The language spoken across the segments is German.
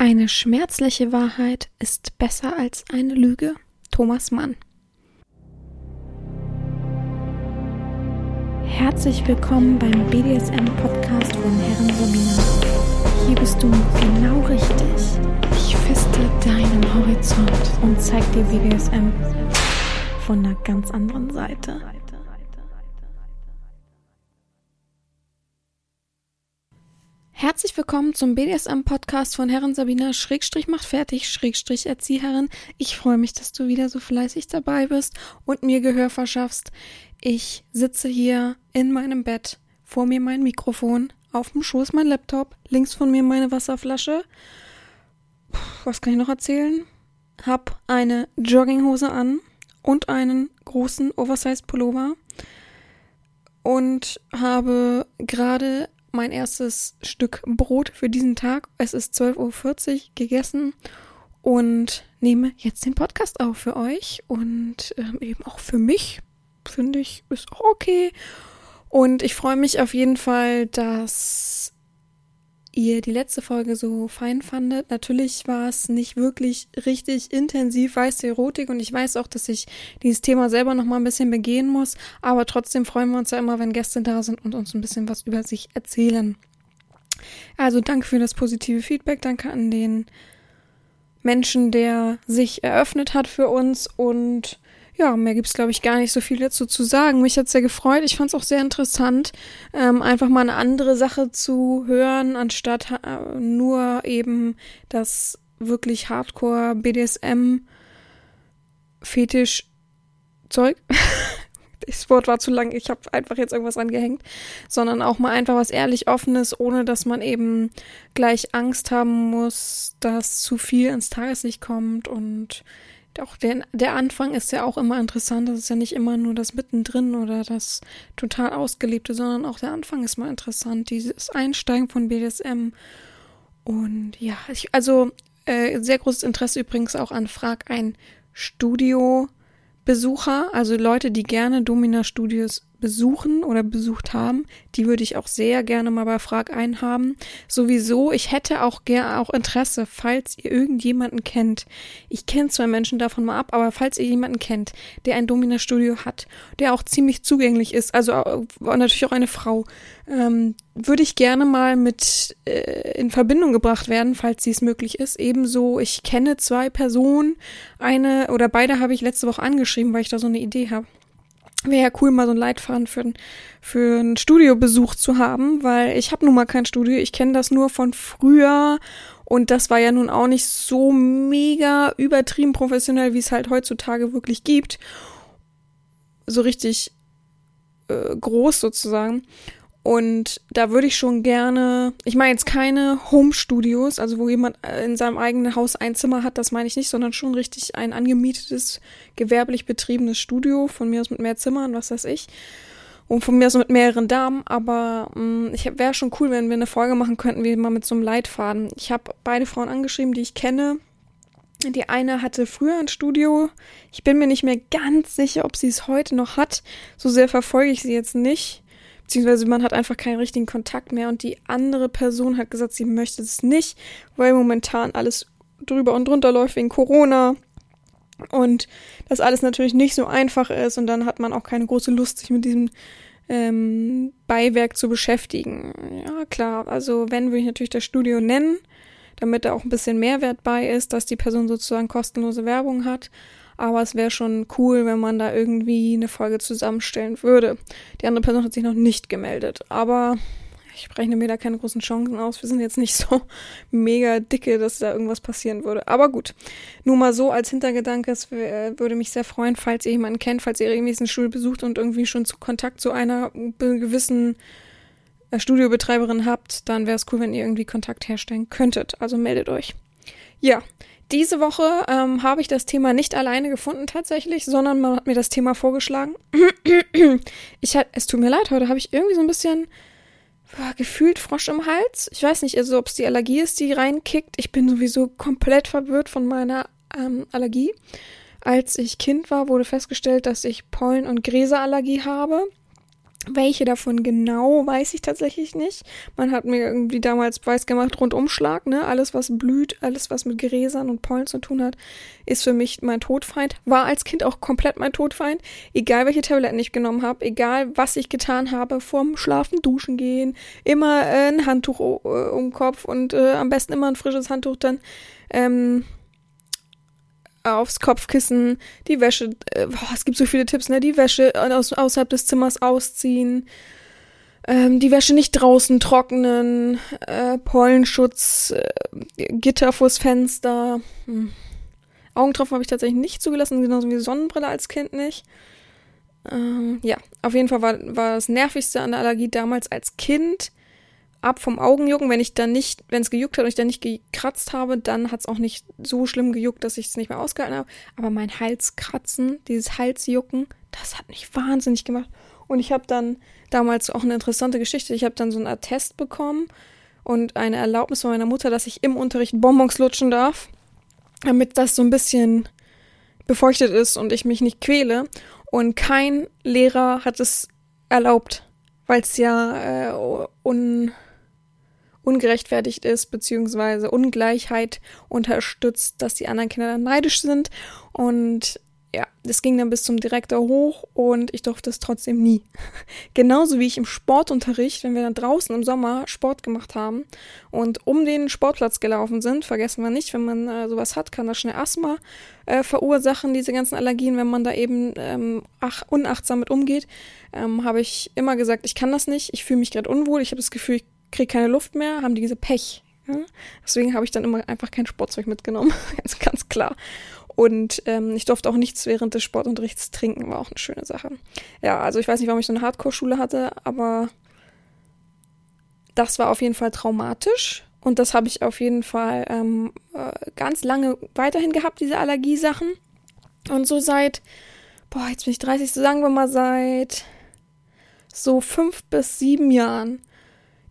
Eine schmerzliche Wahrheit ist besser als eine Lüge. Thomas Mann. Herzlich willkommen beim BDSM-Podcast von Herren Sabina. Hier bist du genau richtig. Ich feste deinen Horizont und zeig dir BDSM von einer ganz anderen Seite. Herzlich willkommen zum BDSM-Podcast von Herren Sabina Schrägstrich macht fertig, Schrägstrich Erzieherin. Ich freue mich, dass du wieder so fleißig dabei bist und mir Gehör verschaffst. Ich sitze hier in meinem Bett, vor mir mein Mikrofon, auf dem Schoß mein Laptop, links von mir meine Wasserflasche. Puh, was kann ich noch erzählen? Hab eine Jogginghose an und einen großen Oversized Pullover und habe gerade mein erstes Stück Brot für diesen Tag. Es ist 12.40 Uhr gegessen und nehme jetzt den Podcast auf für euch und ähm, eben auch für mich. Finde ich, ist auch okay. Und ich freue mich auf jeden Fall, dass ihr die letzte Folge so fein fandet. Natürlich war es nicht wirklich richtig intensiv weiße Erotik und ich weiß auch, dass ich dieses Thema selber noch mal ein bisschen begehen muss, aber trotzdem freuen wir uns ja immer, wenn Gäste da sind und uns ein bisschen was über sich erzählen. Also danke für das positive Feedback, danke an den Menschen, der sich eröffnet hat für uns und ja, mehr gibt's glaube ich gar nicht so viel dazu zu sagen. Mich hat's sehr gefreut. Ich fand's auch sehr interessant, ähm, einfach mal eine andere Sache zu hören, anstatt äh, nur eben das wirklich Hardcore BDSM Fetisch Zeug. das Wort war zu lang, ich habe einfach jetzt irgendwas angehängt, sondern auch mal einfach was ehrlich offenes, ohne dass man eben gleich Angst haben muss, dass zu viel ins Tageslicht kommt und auch der, der Anfang ist ja auch immer interessant. Das ist ja nicht immer nur das Mittendrin oder das total Ausgelebte, sondern auch der Anfang ist mal interessant. Dieses Einsteigen von BDSM. Und ja, ich, also äh, sehr großes Interesse übrigens auch an Frag ein Studio Besucher, also Leute, die gerne Domina Studios besuchen oder besucht haben, die würde ich auch sehr gerne mal bei Frag einhaben. Sowieso, ich hätte auch gerne auch Interesse, falls ihr irgendjemanden kennt. Ich kenne zwei Menschen davon mal ab, aber falls ihr jemanden kennt, der ein Domina Studio hat, der auch ziemlich zugänglich ist, also natürlich auch eine Frau, ähm, würde ich gerne mal mit äh, in Verbindung gebracht werden, falls dies möglich ist. Ebenso, ich kenne zwei Personen, eine oder beide habe ich letzte Woche angeschrieben, weil ich da so eine Idee habe. Wäre ja cool, mal so ein Leitfaden für, für einen Studiobesuch zu haben, weil ich habe nun mal kein Studio. Ich kenne das nur von früher und das war ja nun auch nicht so mega übertrieben professionell, wie es halt heutzutage wirklich gibt. So richtig äh, groß sozusagen. Und da würde ich schon gerne, ich meine jetzt keine Home-Studios, also wo jemand äh, in seinem eigenen Haus ein Zimmer hat, das meine ich nicht, sondern schon richtig ein angemietetes, gewerblich betriebenes Studio, von mir aus mit mehr Zimmern, was weiß ich. Und von mir aus mit mehreren Damen, aber mh, mm, ich wäre schon cool, wenn wir eine Folge machen könnten, wie mal mit so einem Leitfaden. Ich habe beide Frauen angeschrieben, die ich kenne. Die eine hatte früher ein Studio. Ich bin mir nicht mehr ganz sicher, ob sie es heute noch hat. So sehr verfolge ich sie jetzt nicht beziehungsweise man hat einfach keinen richtigen Kontakt mehr und die andere Person hat gesagt, sie möchte es nicht, weil momentan alles drüber und drunter läuft wegen Corona und das alles natürlich nicht so einfach ist und dann hat man auch keine große Lust, sich mit diesem ähm, Beiwerk zu beschäftigen. Ja, klar, also wenn würde ich natürlich das Studio nennen, damit da auch ein bisschen Mehrwert bei ist, dass die Person sozusagen kostenlose Werbung hat aber es wäre schon cool, wenn man da irgendwie eine Folge zusammenstellen würde. Die andere Person hat sich noch nicht gemeldet, aber ich rechne mir da keine großen Chancen aus. Wir sind jetzt nicht so mega dicke, dass da irgendwas passieren würde. Aber gut, nur mal so als Hintergedanke, es würde mich sehr freuen, falls ihr jemanden kennt, falls ihr regelmäßig eine Schule besucht und irgendwie schon zu Kontakt zu einer gewissen äh, Studiobetreiberin habt, dann wäre es cool, wenn ihr irgendwie Kontakt herstellen könntet. Also meldet euch. Ja, diese Woche ähm, habe ich das Thema nicht alleine gefunden tatsächlich, sondern man hat mir das Thema vorgeschlagen. ich hat, es tut mir leid, heute habe ich irgendwie so ein bisschen boah, gefühlt Frosch im Hals. Ich weiß nicht, also ob es die Allergie ist, die reinkickt. Ich bin sowieso komplett verwirrt von meiner ähm, Allergie. Als ich Kind war, wurde festgestellt, dass ich Pollen- und Gräserallergie habe. Welche davon genau, weiß ich tatsächlich nicht. Man hat mir irgendwie damals weiß gemacht, Rundumschlag, ne? Alles, was blüht, alles, was mit Gräsern und Pollen zu tun hat, ist für mich mein Todfeind. War als Kind auch komplett mein Todfeind. Egal, welche Tabletten ich genommen habe, egal, was ich getan habe, vorm Schlafen, Duschen gehen, immer äh, ein Handtuch äh, um den Kopf und äh, am besten immer ein frisches Handtuch dann ähm, aufs Kopfkissen, die Wäsche, äh, boah, es gibt so viele Tipps, ne? Die Wäsche aus, außerhalb des Zimmers ausziehen, ähm, die Wäsche nicht draußen trocknen, äh, Pollenschutz, äh, Gitter vors Fenster. Hm. Augentropfen habe ich tatsächlich nicht zugelassen, genauso wie Sonnenbrille als Kind nicht. Ähm, ja, auf jeden Fall war, war das Nervigste an der Allergie damals als Kind ab vom Augenjucken. Wenn ich dann nicht, wenn es gejuckt hat und ich dann nicht gekratzt habe, dann hat es auch nicht so schlimm gejuckt, dass ich es nicht mehr ausgehalten habe. Aber mein Halskratzen, dieses Halsjucken, das hat mich wahnsinnig gemacht. Und ich habe dann damals auch eine interessante Geschichte. Ich habe dann so einen Attest bekommen und eine Erlaubnis von meiner Mutter, dass ich im Unterricht Bonbons lutschen darf, damit das so ein bisschen befeuchtet ist und ich mich nicht quäle. Und kein Lehrer hat es erlaubt, weil es ja äh, un ungerechtfertigt ist, beziehungsweise Ungleichheit unterstützt, dass die anderen Kinder dann neidisch sind. Und ja, das ging dann bis zum Direktor hoch und ich durfte es trotzdem nie. Genauso wie ich im Sportunterricht, wenn wir dann draußen im Sommer Sport gemacht haben und um den Sportplatz gelaufen sind, vergessen wir nicht, wenn man äh, sowas hat, kann das schnell Asthma äh, verursachen, diese ganzen Allergien, wenn man da eben ähm, ach, unachtsam mit umgeht, ähm, habe ich immer gesagt, ich kann das nicht, ich fühle mich gerade unwohl, ich habe das Gefühl, ich kriege keine Luft mehr, haben die diese Pech. Ja? Deswegen habe ich dann immer einfach kein Sportzeug mitgenommen. ganz, ganz klar. Und ähm, ich durfte auch nichts während des Sportunterrichts trinken, war auch eine schöne Sache. Ja, also ich weiß nicht, warum ich so eine Hardcore-Schule hatte, aber das war auf jeden Fall traumatisch. Und das habe ich auf jeden Fall ähm, äh, ganz lange weiterhin gehabt, diese Allergiesachen. Und so seit, boah, jetzt bin ich 30, so sagen wir mal seit so fünf bis sieben Jahren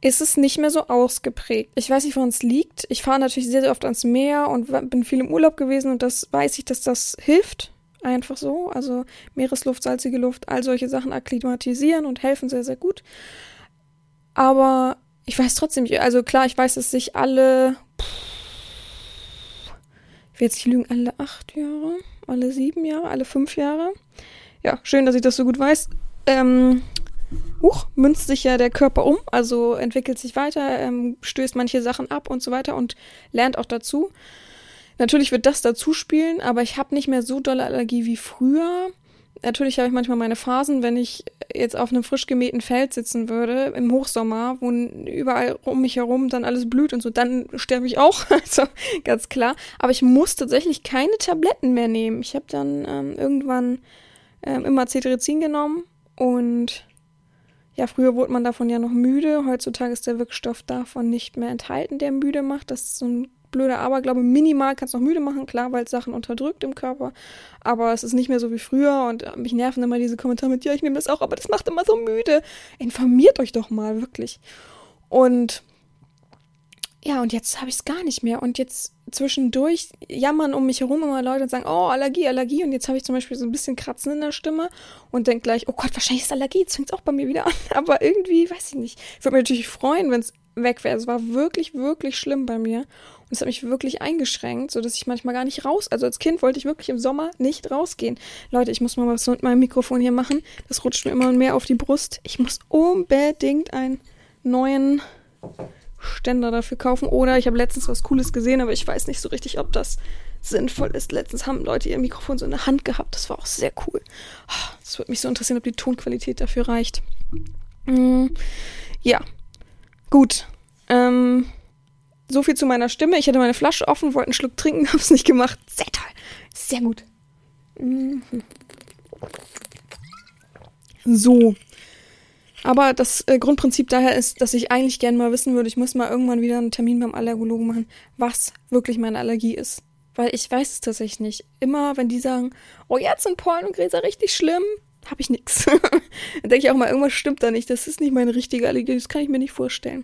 ist es nicht mehr so ausgeprägt. Ich weiß nicht, woran es liegt. Ich fahre natürlich sehr, sehr oft ans Meer und bin viel im Urlaub gewesen und das weiß ich, dass das hilft. Einfach so. Also Meeresluft, salzige Luft, all solche Sachen akklimatisieren und helfen sehr, sehr gut. Aber ich weiß trotzdem. Also klar, ich weiß, dass sich alle. Ich will jetzt nicht lügen, alle acht Jahre, alle sieben Jahre, alle fünf Jahre. Ja, schön, dass ich das so gut weiß. Ähm, huch, münzt sich ja der Körper um, also entwickelt sich weiter, ähm, stößt manche Sachen ab und so weiter und lernt auch dazu. Natürlich wird das dazu spielen, aber ich habe nicht mehr so dolle Allergie wie früher. Natürlich habe ich manchmal meine Phasen, wenn ich jetzt auf einem frisch gemähten Feld sitzen würde im Hochsommer, wo überall um mich herum dann alles blüht und so, dann sterbe ich auch, also ganz klar. Aber ich muss tatsächlich keine Tabletten mehr nehmen. Ich habe dann ähm, irgendwann ähm, immer Cetirizin genommen und ja, früher wurde man davon ja noch müde. Heutzutage ist der Wirkstoff davon nicht mehr enthalten, der müde macht. Das ist so ein blöder Aberglaube. Minimal kann es noch müde machen, klar, weil es Sachen unterdrückt im Körper. Aber es ist nicht mehr so wie früher und mich nerven immer diese Kommentare mit, ja, ich nehme das auch, aber das macht immer so müde. Informiert euch doch mal, wirklich. Und ja, und jetzt habe ich es gar nicht mehr. Und jetzt zwischendurch jammern um mich herum immer Leute und sagen, oh, Allergie, Allergie. Und jetzt habe ich zum Beispiel so ein bisschen Kratzen in der Stimme und denke gleich, oh Gott, wahrscheinlich ist Allergie. Jetzt fängt es auch bei mir wieder an. Aber irgendwie, weiß ich nicht. Ich würde mich natürlich freuen, wenn es weg wäre. Es war wirklich, wirklich schlimm bei mir. Und es hat mich wirklich eingeschränkt, sodass ich manchmal gar nicht raus. Also als Kind wollte ich wirklich im Sommer nicht rausgehen. Leute, ich muss mal was mit meinem Mikrofon hier machen. Das rutscht mir immer mehr auf die Brust. Ich muss unbedingt einen neuen Ständer dafür kaufen. Oder ich habe letztens was Cooles gesehen, aber ich weiß nicht so richtig, ob das sinnvoll ist. Letztens haben Leute ihr Mikrofon so in der Hand gehabt. Das war auch sehr cool. Es ah, würde mich so interessieren, ob die Tonqualität dafür reicht. Mm, ja, gut. Ähm, so viel zu meiner Stimme. Ich hatte meine Flasche offen, wollte einen Schluck trinken, habe es nicht gemacht. Sehr toll. Sehr gut. Mhm. So, aber das äh, Grundprinzip daher ist, dass ich eigentlich gerne mal wissen würde, ich muss mal irgendwann wieder einen Termin beim Allergologen machen, was wirklich meine Allergie ist. Weil ich weiß es tatsächlich nicht. Immer, wenn die sagen, oh, jetzt sind Pollen und Gräser richtig schlimm, habe ich nichts. Dann denke ich auch mal, irgendwas stimmt da nicht. Das ist nicht meine richtige Allergie, das kann ich mir nicht vorstellen.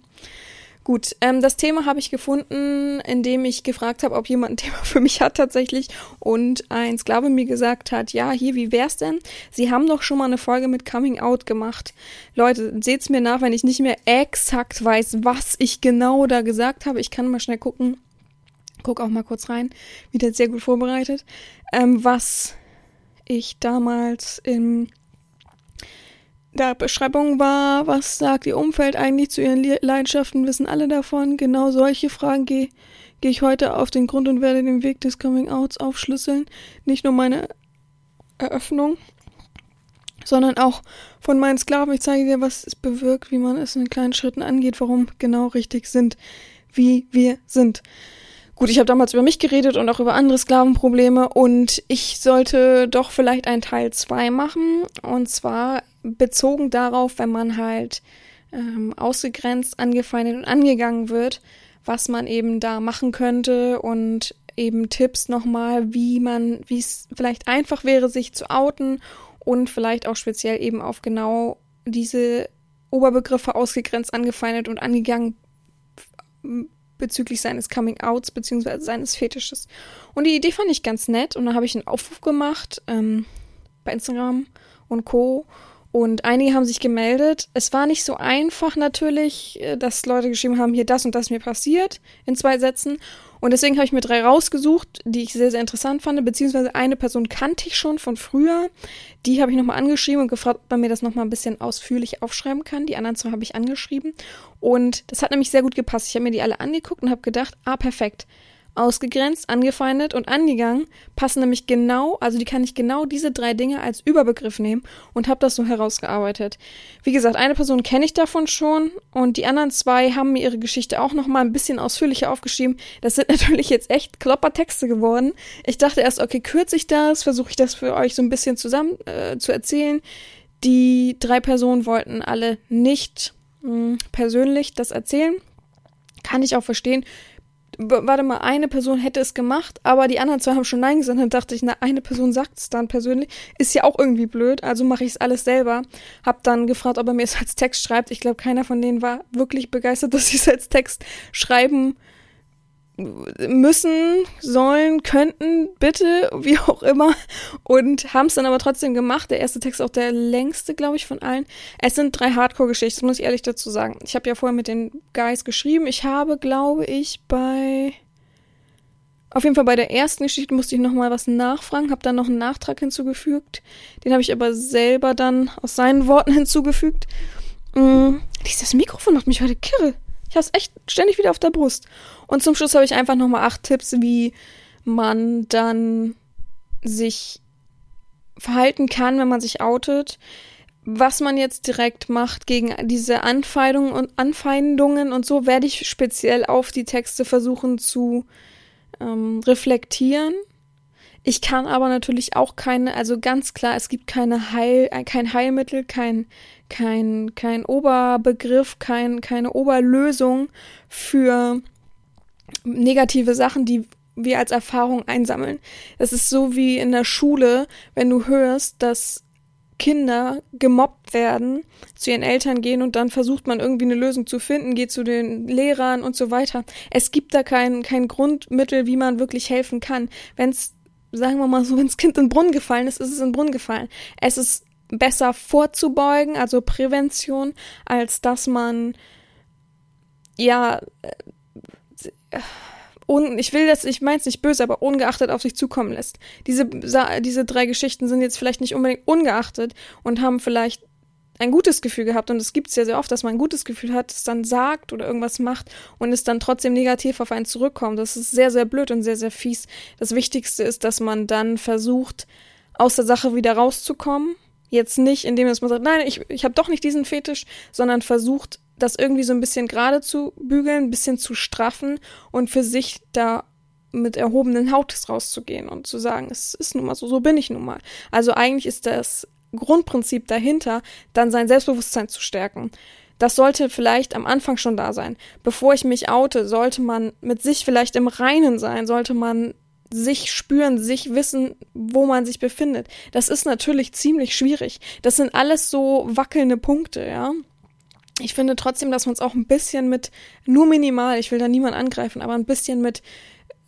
Gut, ähm, das Thema habe ich gefunden, indem ich gefragt habe, ob jemand ein Thema für mich hat tatsächlich. Und ein Sklave mir gesagt hat, ja, hier, wie wär's denn? Sie haben doch schon mal eine Folge mit Coming Out gemacht. Leute, seht's mir nach, wenn ich nicht mehr exakt weiß, was ich genau da gesagt habe. Ich kann mal schnell gucken. Guck auch mal kurz rein. Wieder sehr gut vorbereitet. Ähm, was ich damals im der Beschreibung war, was sagt ihr Umfeld eigentlich zu ihren Leidenschaften, wissen alle davon. Genau solche Fragen gehe geh ich heute auf den Grund und werde den Weg des Coming-Outs aufschlüsseln. Nicht nur meine Eröffnung, sondern auch von meinen Sklaven. Ich zeige dir, was es bewirkt, wie man es in kleinen Schritten angeht, warum genau richtig sind, wie wir sind. Gut, ich habe damals über mich geredet und auch über andere Sklavenprobleme und ich sollte doch vielleicht einen Teil 2 machen. Und zwar bezogen darauf, wenn man halt ähm, ausgegrenzt, angefeindet und angegangen wird, was man eben da machen könnte und eben Tipps nochmal, wie man, wie es vielleicht einfach wäre, sich zu outen und vielleicht auch speziell eben auf genau diese Oberbegriffe ausgegrenzt, angefeindet und angegangen bezüglich seines Coming-Outs beziehungsweise seines Fetisches. Und die Idee fand ich ganz nett und da habe ich einen Aufruf gemacht ähm, bei Instagram und Co. Und einige haben sich gemeldet. Es war nicht so einfach natürlich, äh, dass Leute geschrieben haben, hier das und das mir passiert in zwei Sätzen. Und deswegen habe ich mir drei rausgesucht, die ich sehr, sehr interessant fand. Beziehungsweise eine Person kannte ich schon von früher. Die habe ich nochmal angeschrieben und gefragt, ob man mir das nochmal ein bisschen ausführlich aufschreiben kann. Die anderen zwei habe ich angeschrieben. Und das hat nämlich sehr gut gepasst. Ich habe mir die alle angeguckt und habe gedacht, ah, perfekt ausgegrenzt, angefeindet und angegangen passen nämlich genau, also die kann ich genau diese drei Dinge als Überbegriff nehmen und habe das so herausgearbeitet. Wie gesagt, eine Person kenne ich davon schon und die anderen zwei haben mir ihre Geschichte auch noch mal ein bisschen ausführlicher aufgeschrieben. Das sind natürlich jetzt echt Kloppertexte geworden. Ich dachte erst, okay, kürze ich das, versuche ich das für euch so ein bisschen zusammen äh, zu erzählen. Die drei Personen wollten alle nicht mh, hm, persönlich das erzählen. Kann ich auch verstehen warte mal, eine Person hätte es gemacht, aber die anderen zwei haben schon Nein gesagt. Dann dachte ich, na, eine Person sagt es dann persönlich. Ist ja auch irgendwie blöd, also mache ich es alles selber. Hab dann gefragt, ob er mir es als Text schreibt. Ich glaube, keiner von denen war wirklich begeistert, dass sie es als Text schreiben müssen, sollen, könnten, bitte, wie auch immer. Und haben es dann aber trotzdem gemacht. Der erste Text auch der längste, glaube ich, von allen. Es sind drei Hardcore-Geschichten, muss ich ehrlich dazu sagen. Ich habe ja vorher mit den Guys geschrieben. Ich habe, glaube ich, bei auf jeden Fall bei der ersten Geschichte musste ich nochmal was nachfragen, habe dann noch einen Nachtrag hinzugefügt. Den habe ich aber selber dann aus seinen Worten hinzugefügt. Mm, dieses Mikrofon macht mich heute kirre. Ich habe es echt ständig wieder auf der Brust. Und zum Schluss habe ich einfach nochmal acht Tipps, wie man dann sich verhalten kann, wenn man sich outet. Was man jetzt direkt macht gegen diese Anfeindungen und Anfeindungen und so werde ich speziell auf die Texte versuchen zu ähm, reflektieren. Ich kann aber natürlich auch keine, also ganz klar, es gibt keine Heil, kein Heilmittel, kein kein, kein Oberbegriff, kein, keine Oberlösung für negative Sachen, die wir als Erfahrung einsammeln. Es ist so wie in der Schule, wenn du hörst, dass Kinder gemobbt werden, zu ihren Eltern gehen und dann versucht man irgendwie eine Lösung zu finden, geht zu den Lehrern und so weiter. Es gibt da kein, kein Grundmittel, wie man wirklich helfen kann. Wenn es, sagen wir mal so, wenn das Kind in den Brunnen gefallen ist, ist es in den Brunnen gefallen. Es ist besser vorzubeugen, also Prävention, als dass man ja äh, un, ich will das, ich meine es nicht böse, aber ungeachtet auf sich zukommen lässt. Diese, diese drei Geschichten sind jetzt vielleicht nicht unbedingt ungeachtet und haben vielleicht ein gutes Gefühl gehabt und es gibt es ja sehr oft, dass man ein gutes Gefühl hat, es dann sagt oder irgendwas macht und es dann trotzdem negativ auf einen zurückkommt. Das ist sehr, sehr blöd und sehr, sehr fies. Das Wichtigste ist, dass man dann versucht, aus der Sache wieder rauszukommen Jetzt nicht, indem man sagt, nein, ich, ich habe doch nicht diesen Fetisch, sondern versucht, das irgendwie so ein bisschen gerade zu bügeln, ein bisschen zu straffen und für sich da mit erhobenen Hautes rauszugehen und zu sagen, es ist nun mal so, so bin ich nun mal. Also eigentlich ist das Grundprinzip dahinter, dann sein Selbstbewusstsein zu stärken. Das sollte vielleicht am Anfang schon da sein. Bevor ich mich oute, sollte man mit sich vielleicht im Reinen sein, sollte man sich spüren, sich wissen, wo man sich befindet. Das ist natürlich ziemlich schwierig. Das sind alles so wackelnde Punkte, ja. ich finde trotzdem, dass man es auch ein bisschen mit, nur minimal, ich will da niemand angreifen, aber ein bisschen mit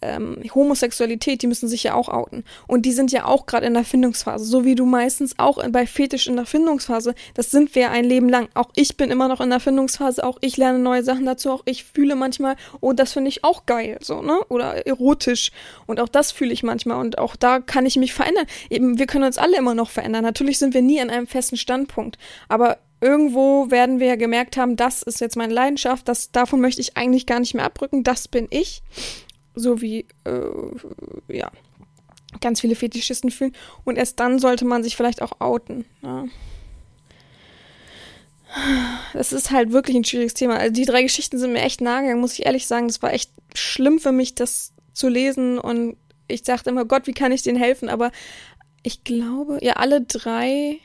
ähm, Homosexualität, die müssen sich ja auch outen. Und die sind ja auch gerade in der Findungsphase. So wie du meistens auch bei Fetisch in der Findungsphase. Das sind wir ein Leben lang. Auch ich bin immer noch in der Findungsphase. Auch ich lerne neue Sachen dazu. Auch ich fühle manchmal, oh, das finde ich auch geil. So, ne? Oder erotisch. Und auch das fühle ich manchmal. Und auch da kann ich mich verändern. Eben, wir können uns alle immer noch verändern. Natürlich sind wir nie an einem festen Standpunkt. Aber irgendwo werden wir ja gemerkt haben, das ist jetzt meine Leidenschaft, das, davon möchte ich eigentlich gar nicht mehr abrücken, das bin ich so wie, äh, ja, ganz viele Fetischisten fühlen. Und erst dann sollte man sich vielleicht auch outen. Ja. Das ist halt wirklich ein schwieriges Thema. Also die drei Geschichten sind mir echt nahe gegangen, muss ich ehrlich sagen. Das war echt schlimm für mich, das zu lesen. Und ich dachte immer, Gott, wie kann ich denen helfen? Aber ich glaube, ja, alle drei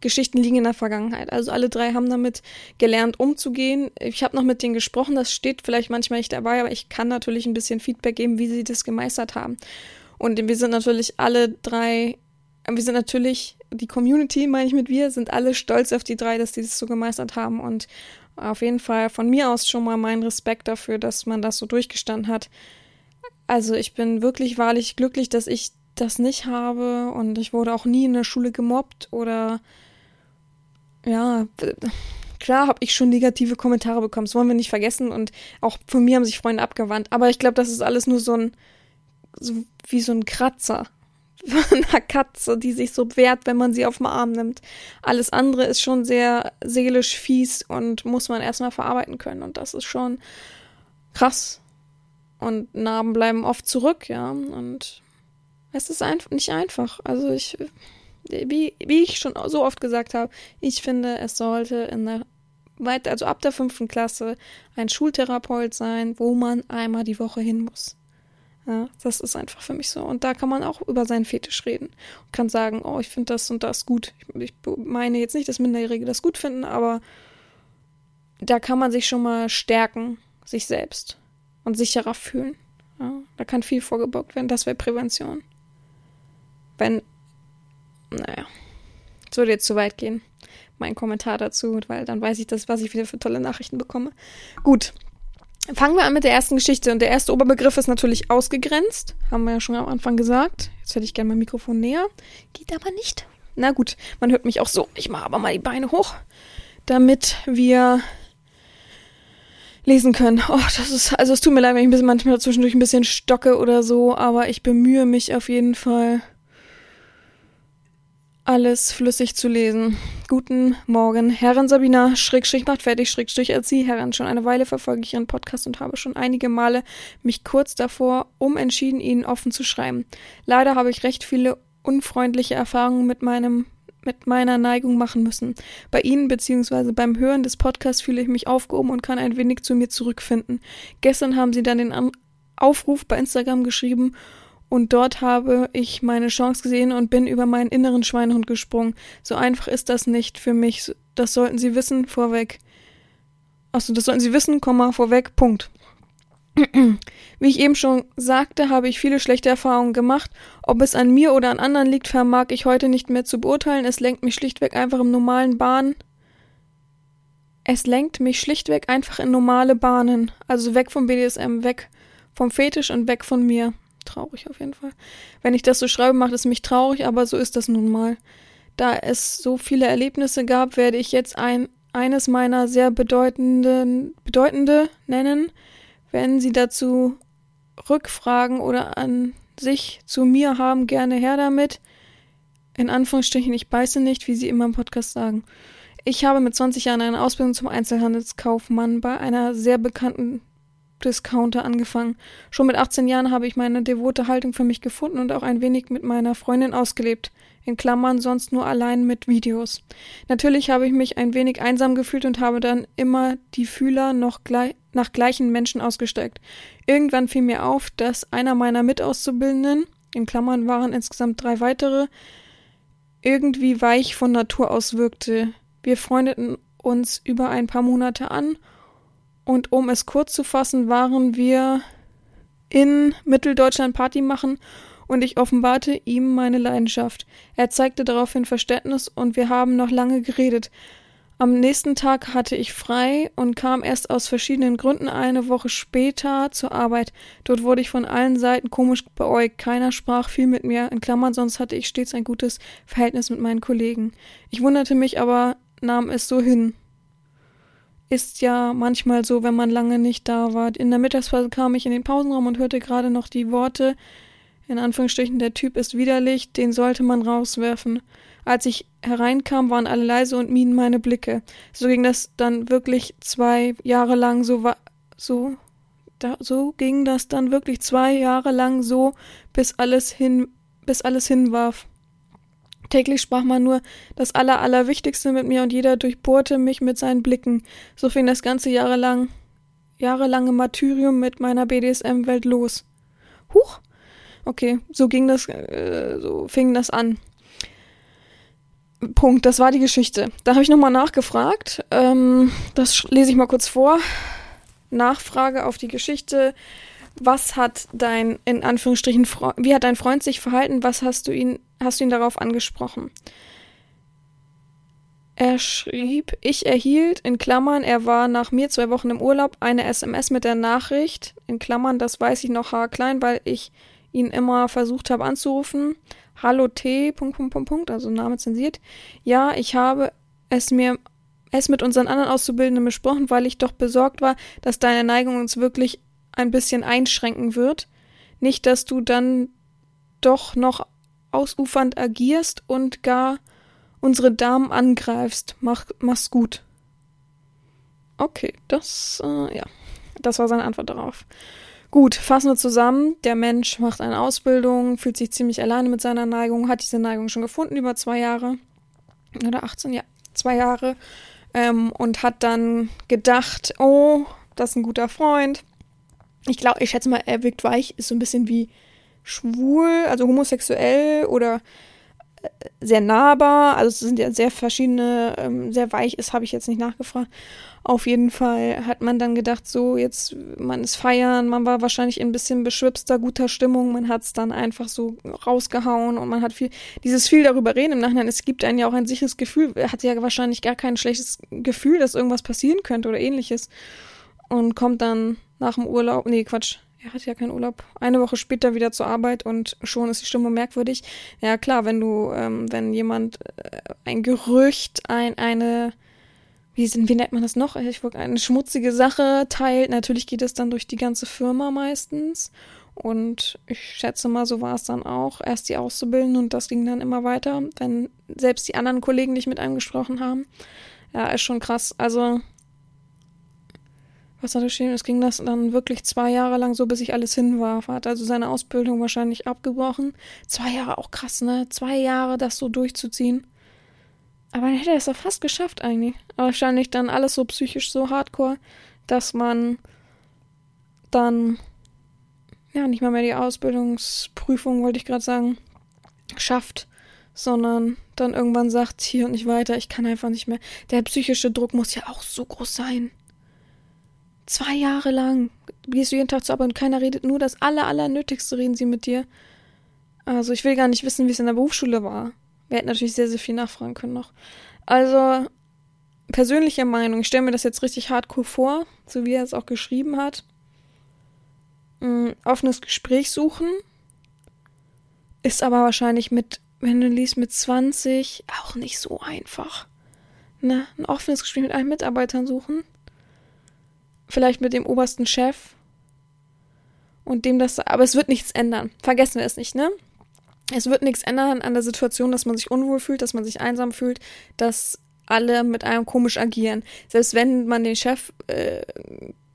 Geschichten liegen in der Vergangenheit. Also alle drei haben damit gelernt, umzugehen. Ich habe noch mit denen gesprochen, das steht vielleicht manchmal nicht dabei, aber ich kann natürlich ein bisschen Feedback geben, wie sie das gemeistert haben. Und wir sind natürlich alle drei, wir sind natürlich, die Community, meine ich mit wir, sind alle stolz auf die drei, dass die das so gemeistert haben. Und auf jeden Fall von mir aus schon mal mein Respekt dafür, dass man das so durchgestanden hat. Also ich bin wirklich wahrlich glücklich, dass ich das nicht habe und ich wurde auch nie in der Schule gemobbt oder ja, klar habe ich schon negative Kommentare bekommen, das wollen wir nicht vergessen und auch von mir haben sich Freunde abgewandt, aber ich glaube, das ist alles nur so ein, so wie so ein Kratzer von einer Katze, die sich so wehrt, wenn man sie auf den Arm nimmt. Alles andere ist schon sehr seelisch fies und muss man erstmal verarbeiten können und das ist schon krass. Und Narben bleiben oft zurück, ja, und es ist einfach nicht einfach. Also ich wie, wie ich schon so oft gesagt habe, ich finde, es sollte in der weit, also ab der fünften Klasse ein Schultherapeut sein, wo man einmal die Woche hin muss. Ja, das ist einfach für mich so. Und da kann man auch über seinen Fetisch reden und kann sagen, oh, ich finde das und das gut. Ich, ich meine jetzt nicht, dass Minderjährige das gut finden, aber da kann man sich schon mal stärken, sich selbst und sicherer fühlen. Ja, da kann viel vorgebeugt werden. Das wäre Prävention. Wenn naja, es würde jetzt zu weit gehen, mein Kommentar dazu, weil dann weiß ich das, was ich wieder für tolle Nachrichten bekomme. Gut. Fangen wir an mit der ersten Geschichte. Und der erste Oberbegriff ist natürlich ausgegrenzt. Haben wir ja schon am Anfang gesagt. Jetzt hätte ich gerne mein Mikrofon näher. Geht aber nicht. Na gut, man hört mich auch so. Ich mache aber mal die Beine hoch, damit wir lesen können. Oh, das ist, also es tut mir leid, wenn ich ein bisschen manchmal zwischendurch ein bisschen stocke oder so, aber ich bemühe mich auf jeden Fall alles flüssig zu lesen. Guten Morgen, Herren Sabina, Schrägstrich macht fertig, Schrägstrich erziehe Herren. Schon eine Weile verfolge ich Ihren Podcast und habe schon einige Male mich kurz davor umentschieden, Ihnen offen zu schreiben. Leider habe ich recht viele unfreundliche Erfahrungen mit meinem mit meiner Neigung machen müssen. Bei Ihnen bzw. beim Hören des Podcasts fühle ich mich aufgehoben und kann ein wenig zu mir zurückfinden. Gestern haben Sie dann den Aufruf bei Instagram geschrieben und dort habe ich meine Chance gesehen und bin über meinen inneren Schweinehund gesprungen. So einfach ist das nicht für mich. Das sollten Sie wissen, vorweg. Achso, das sollten Sie wissen, Komma, vorweg, Punkt. Wie ich eben schon sagte, habe ich viele schlechte Erfahrungen gemacht. Ob es an mir oder an anderen liegt, vermag ich heute nicht mehr zu beurteilen. Es lenkt mich schlichtweg einfach im normalen Bahn. Es lenkt mich schlichtweg einfach in normale Bahnen. Also weg vom BDSM, weg vom Fetisch und weg von mir traurig auf jeden Fall. Wenn ich das so schreibe, macht es mich traurig, aber so ist das nun mal. Da es so viele Erlebnisse gab, werde ich jetzt ein, eines meiner sehr bedeutenden, bedeutende nennen. Wenn Sie dazu Rückfragen oder an sich zu mir haben, gerne her damit. In Anführungsstrichen, ich beiße nicht, wie Sie immer im Podcast sagen. Ich habe mit 20 Jahren eine Ausbildung zum Einzelhandelskaufmann bei einer sehr bekannten Discounter angefangen. Schon mit 18 Jahren habe ich meine devote Haltung für mich gefunden und auch ein wenig mit meiner Freundin ausgelebt. In Klammern sonst nur allein mit Videos. Natürlich habe ich mich ein wenig einsam gefühlt und habe dann immer die Fühler noch gleich, nach gleichen Menschen ausgesteckt. Irgendwann fiel mir auf, dass einer meiner Mitauszubildenden, in Klammern waren insgesamt drei weitere, irgendwie weich von Natur aus wirkte. Wir freundeten uns über ein paar Monate an und um es kurz zu fassen, waren wir in Mitteldeutschland Party machen und ich offenbarte ihm meine Leidenschaft. Er zeigte daraufhin Verständnis und wir haben noch lange geredet. Am nächsten Tag hatte ich frei und kam erst aus verschiedenen Gründen eine Woche später zur Arbeit. Dort wurde ich von allen Seiten komisch beäugt. Keiner sprach viel mit mir, in Klammern, sonst hatte ich stets ein gutes Verhältnis mit meinen Kollegen. Ich wunderte mich aber, nahm es so hin. Ist ja manchmal so, wenn man lange nicht da war. In der Mittagspause kam ich in den Pausenraum und hörte gerade noch die Worte, in Anführungsstrichen, der Typ ist widerlich, den sollte man rauswerfen. Als ich hereinkam, waren alle leise und mieden meine Blicke. So ging das dann wirklich zwei Jahre lang so so, da, so ging das dann wirklich zwei Jahre lang so, bis alles hin, bis alles hinwarf. Täglich sprach man nur das Aller, Allerwichtigste mit mir und jeder durchbohrte mich mit seinen Blicken. So fing das ganze jahrelang, jahrelange Martyrium mit meiner BDSM-Welt los. Huch! Okay, so ging das, äh, so fing das an. Punkt, das war die Geschichte. Da habe ich nochmal nachgefragt. Ähm, das lese ich mal kurz vor. Nachfrage auf die Geschichte. Was hat dein, in Anführungsstrichen, wie hat dein Freund sich verhalten? Was hast du ihn, hast du ihn darauf angesprochen? Er schrieb, ich erhielt, in Klammern, er war nach mir zwei Wochen im Urlaub, eine SMS mit der Nachricht, in Klammern, das weiß ich noch haarklein, weil ich ihn immer versucht habe anzurufen. Hallo T. Punkt, Punkt, Punkt, Punkt, also Name zensiert. Ja, ich habe es mir es mit unseren anderen Auszubildenden besprochen, weil ich doch besorgt war, dass deine Neigung uns wirklich ein bisschen einschränken wird. Nicht, dass du dann doch noch ausufernd agierst und gar unsere Damen angreifst. Mach, mach's gut. Okay, das, äh, ja, das war seine Antwort darauf. Gut, fassen wir zusammen. Der Mensch macht eine Ausbildung, fühlt sich ziemlich alleine mit seiner Neigung, hat diese Neigung schon gefunden über zwei Jahre. Oder 18, ja, zwei Jahre. Ähm, und hat dann gedacht, oh, das ist ein guter Freund. Ich glaube, ich schätze mal, er wirkt weich, ist so ein bisschen wie schwul, also homosexuell oder sehr nahbar. Also es sind ja sehr verschiedene, ähm, sehr weich ist, habe ich jetzt nicht nachgefragt. Auf jeden Fall hat man dann gedacht, so jetzt, man ist feiern, man war wahrscheinlich in ein bisschen beschwipster, guter Stimmung, man hat es dann einfach so rausgehauen und man hat viel, dieses viel darüber reden im Nachhinein, es gibt einen ja auch ein sicheres Gefühl, hat ja wahrscheinlich gar kein schlechtes Gefühl, dass irgendwas passieren könnte oder ähnliches und kommt dann nach dem Urlaub, nee, Quatsch, er hat ja keinen Urlaub. Eine Woche später wieder zur Arbeit und schon ist die Stimme merkwürdig. Ja, klar, wenn du, ähm, wenn jemand äh, ein Gerücht, ein, eine, wie, sind, wie nennt man das noch? Ich wollte eine schmutzige Sache teilt. Natürlich geht es dann durch die ganze Firma meistens. Und ich schätze mal, so war es dann auch. Erst die Auszubildenden und das ging dann immer weiter, wenn selbst die anderen Kollegen nicht mit einem gesprochen haben. Ja, ist schon krass. Also, was hat er geschrieben? Es ging das dann wirklich zwei Jahre lang so, bis ich alles hin war. Hat also seine Ausbildung wahrscheinlich abgebrochen. Zwei Jahre auch krass, ne? Zwei Jahre das so durchzuziehen. Aber dann hätte er es doch fast geschafft eigentlich. Aber wahrscheinlich dann alles so psychisch so hardcore, dass man dann ja nicht mal mehr die Ausbildungsprüfung, wollte ich gerade sagen, schafft, sondern dann irgendwann sagt, hier und nicht weiter, ich kann einfach nicht mehr. Der psychische Druck muss ja auch so groß sein. Zwei Jahre lang gehst du jeden Tag zur Arbeit und keiner redet nur das aller, aller reden sie mit dir. Also ich will gar nicht wissen, wie es in der Berufsschule war. Wir hätten natürlich sehr, sehr viel nachfragen können noch. Also, persönliche Meinung, ich stelle mir das jetzt richtig hardcore vor, so wie er es auch geschrieben hat. Mhm, offenes Gespräch suchen. Ist aber wahrscheinlich mit, wenn du liest, mit 20 auch nicht so einfach. Ne? Ein offenes Gespräch mit allen Mitarbeitern suchen vielleicht mit dem obersten Chef und dem das, aber es wird nichts ändern. Vergessen wir es nicht, ne? Es wird nichts ändern an der Situation, dass man sich unwohl fühlt, dass man sich einsam fühlt, dass alle mit einem komisch agieren. Selbst wenn man den Chef äh,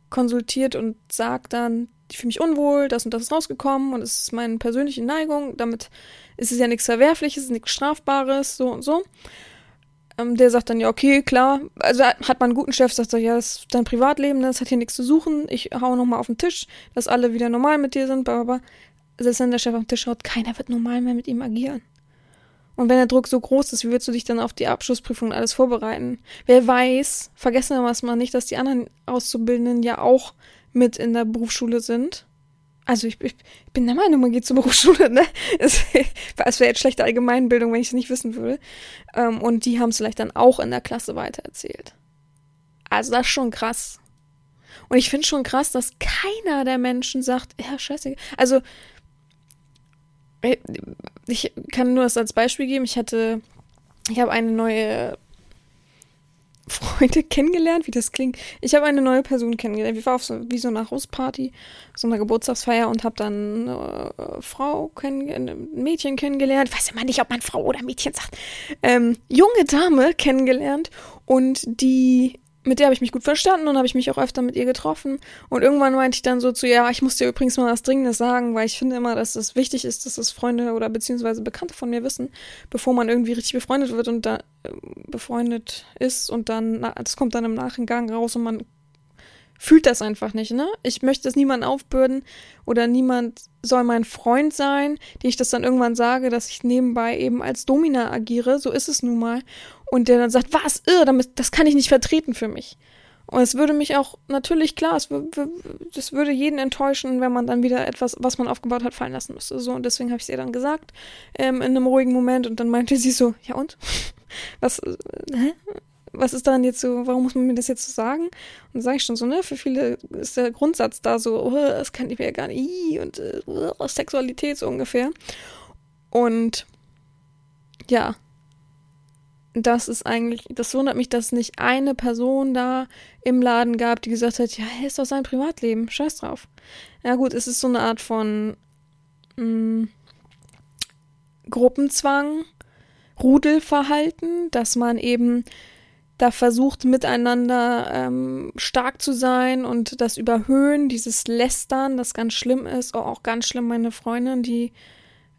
konsultiert und sagt dann, ich fühle mich unwohl, das und das ist rausgekommen und es ist meine persönliche Neigung, damit ist es ja nichts Verwerfliches, nichts Strafbares, so und so. Ähm, der sagt dann, ja, okay, klar. Also hat man einen guten Chef, sagt er, ja, das ist dein Privatleben, das hat hier nichts zu suchen. Ich hau nochmal auf den Tisch, dass alle wieder normal mit dir sind, aber selbst wenn der Chef auf den Tisch haut, keiner wird normal mehr mit ihm agieren. Und wenn der Druck so groß ist, wie würdest du dich dann auf die Abschlussprüfung alles vorbereiten? Wer weiß, vergessen wir mal nicht, dass die anderen Auszubildenden ja auch mit in der Berufsschule sind. Also ich, ich, bin der Meinung, man geht zur Berufsschule, ne? Es, es wäre jetzt schlechte Allgemeinbildung, wenn ich es nicht wissen würde. Ähm, und die haben es vielleicht dann auch in der Klasse weitererzählt. Also das ist schon krass. Und ich finde schon krass, dass keiner der Menschen sagt, ja, scheiße. Also, ich kann nur das als Beispiel geben. Ich hatte, ich habe eine neue Freunde kennengelernt, wie das klingt. Ich habe eine neue Person kennengelernt. Ich war auf so, wie so einer Hausparty, so einer Geburtstagsfeier und habe dann eine äh, Frau kennengelernt, Mädchen kennengelernt. Ich weiß immer nicht, ob man Frau oder Mädchen sagt. Ähm, junge Dame kennengelernt und die mit der habe ich mich gut verstanden und habe ich mich auch öfter mit ihr getroffen. Und irgendwann meinte ich dann so zu ihr, ja, ich muss dir übrigens mal was Dringendes sagen, weil ich finde immer, dass es wichtig ist, dass es Freunde oder beziehungsweise Bekannte von mir wissen, bevor man irgendwie richtig befreundet wird und da äh, befreundet ist und dann, das kommt dann im Nachgang raus und man fühlt das einfach nicht, ne? Ich möchte es niemandem aufbürden oder niemand soll mein Freund sein, die ich das dann irgendwann sage, dass ich nebenbei eben als Domina agiere, so ist es nun mal. Und der dann sagt, was, irr, das kann ich nicht vertreten für mich. Und es würde mich auch, natürlich klar, es das würde jeden enttäuschen, wenn man dann wieder etwas, was man aufgebaut hat, fallen lassen müsste. So, und deswegen habe ich es ihr dann gesagt, ähm, in einem ruhigen Moment. Und dann meinte sie so, ja und? Was, äh, hä? was ist daran jetzt so, warum muss man mir das jetzt so sagen? Und dann sage ich schon so, ne, für viele ist der Grundsatz da so, oh, das kann ich mir ja gar nicht, und äh, oh, Sexualität so ungefähr. Und ja, das ist eigentlich, das wundert mich, dass nicht eine Person da im Laden gab, die gesagt hat, ja, ist doch sein Privatleben, scheiß drauf. Ja gut, es ist so eine Art von mh, mm, Gruppenzwang, Rudelverhalten, dass man eben da versucht miteinander ähm, stark zu sein und das Überhöhen, dieses Lästern, das ganz schlimm ist, oh, auch ganz schlimm meine Freundin, die,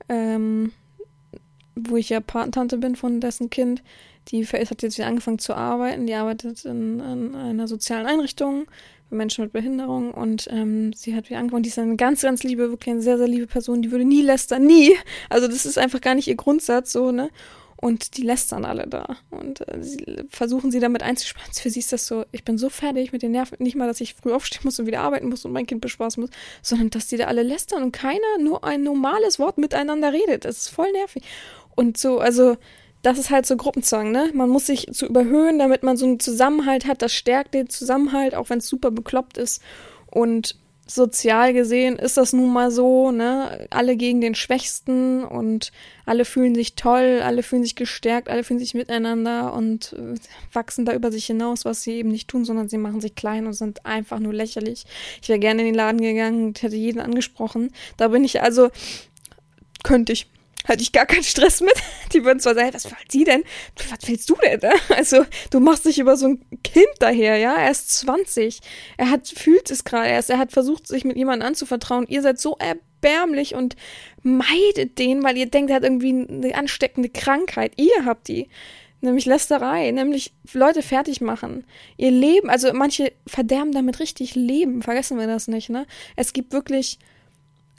ähm, wo ich ja Patentante bin von dessen Kind, die hat jetzt wieder angefangen zu arbeiten, die arbeitet in, in einer sozialen Einrichtung für Menschen mit Behinderung und ähm, sie hat wieder angefangen, die ist eine ganz, ganz liebe, wirklich eine sehr, sehr liebe Person, die würde nie lästern, nie. Also das ist einfach gar nicht ihr Grundsatz so, ne? Und die lästern alle da. Und äh, sie, versuchen sie damit einzuspannen. Für sie ist das so, ich bin so fertig mit den Nerven. Nicht mal, dass ich früh aufstehen muss und wieder arbeiten muss und mein Kind bespaßen muss, sondern dass die da alle lästern und keiner nur ein normales Wort miteinander redet. Das ist voll nervig. Und so, also, das ist halt so Gruppenzwang, ne? Man muss sich zu überhöhen, damit man so einen Zusammenhalt hat. Das stärkt den Zusammenhalt, auch wenn es super bekloppt ist. Und sozial gesehen ist das nun mal so, ne? Alle gegen den Schwächsten und alle fühlen sich toll, alle fühlen sich gestärkt, alle fühlen sich miteinander und äh, wachsen da über sich hinaus, was sie eben nicht tun, sondern sie machen sich klein und sind einfach nur lächerlich. Ich wäre gerne in den Laden gegangen und hätte jeden angesprochen. Da bin ich also, könnte ich hatte ich gar keinen Stress mit. Die würden zwar sagen, was wollen Sie denn? Was willst du denn? Also, du machst dich über so ein Kind daher, ja? Er ist 20. Er hat, fühlt es gerade erst. Er hat versucht, sich mit jemandem anzuvertrauen. Ihr seid so erbärmlich und meidet den, weil ihr denkt, er hat irgendwie eine ansteckende Krankheit. Ihr habt die. Nämlich Lästerei, nämlich Leute fertig machen. Ihr Leben, also manche verderben damit richtig Leben. Vergessen wir das nicht, ne? Es gibt wirklich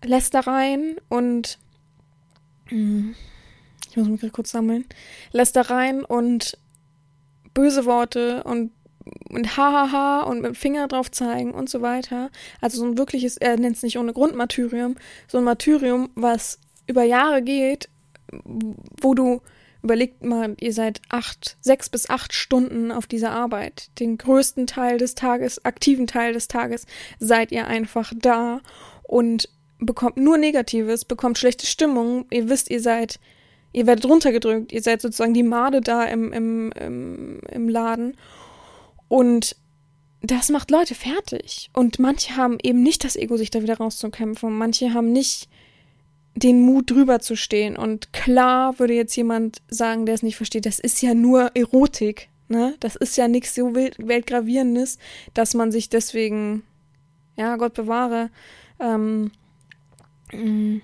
Lästereien und ich muss mich gerade kurz sammeln. Lästereien und böse Worte und und hahaha und mit dem Finger drauf zeigen und so weiter. Also so ein wirkliches, er nennt es nicht ohne Grund Martyrium, so ein Martyrium, was über Jahre geht, wo du überlegt mal, ihr seid acht, sechs bis acht Stunden auf dieser Arbeit. Den größten Teil des Tages, aktiven Teil des Tages, seid ihr einfach da und bekommt nur Negatives, bekommt schlechte Stimmung. Ihr wisst, ihr seid, ihr werdet runtergedrückt, ihr seid sozusagen die Made da im, im, im, im Laden. Und das macht Leute fertig. Und manche haben eben nicht das Ego, sich da wieder rauszukämpfen. Manche haben nicht den Mut, drüber zu stehen. Und klar würde jetzt jemand sagen, der es nicht versteht, das ist ja nur Erotik. Ne? Das ist ja nichts so weltgravierendes, dass man sich deswegen, ja, Gott bewahre, ähm, Mm,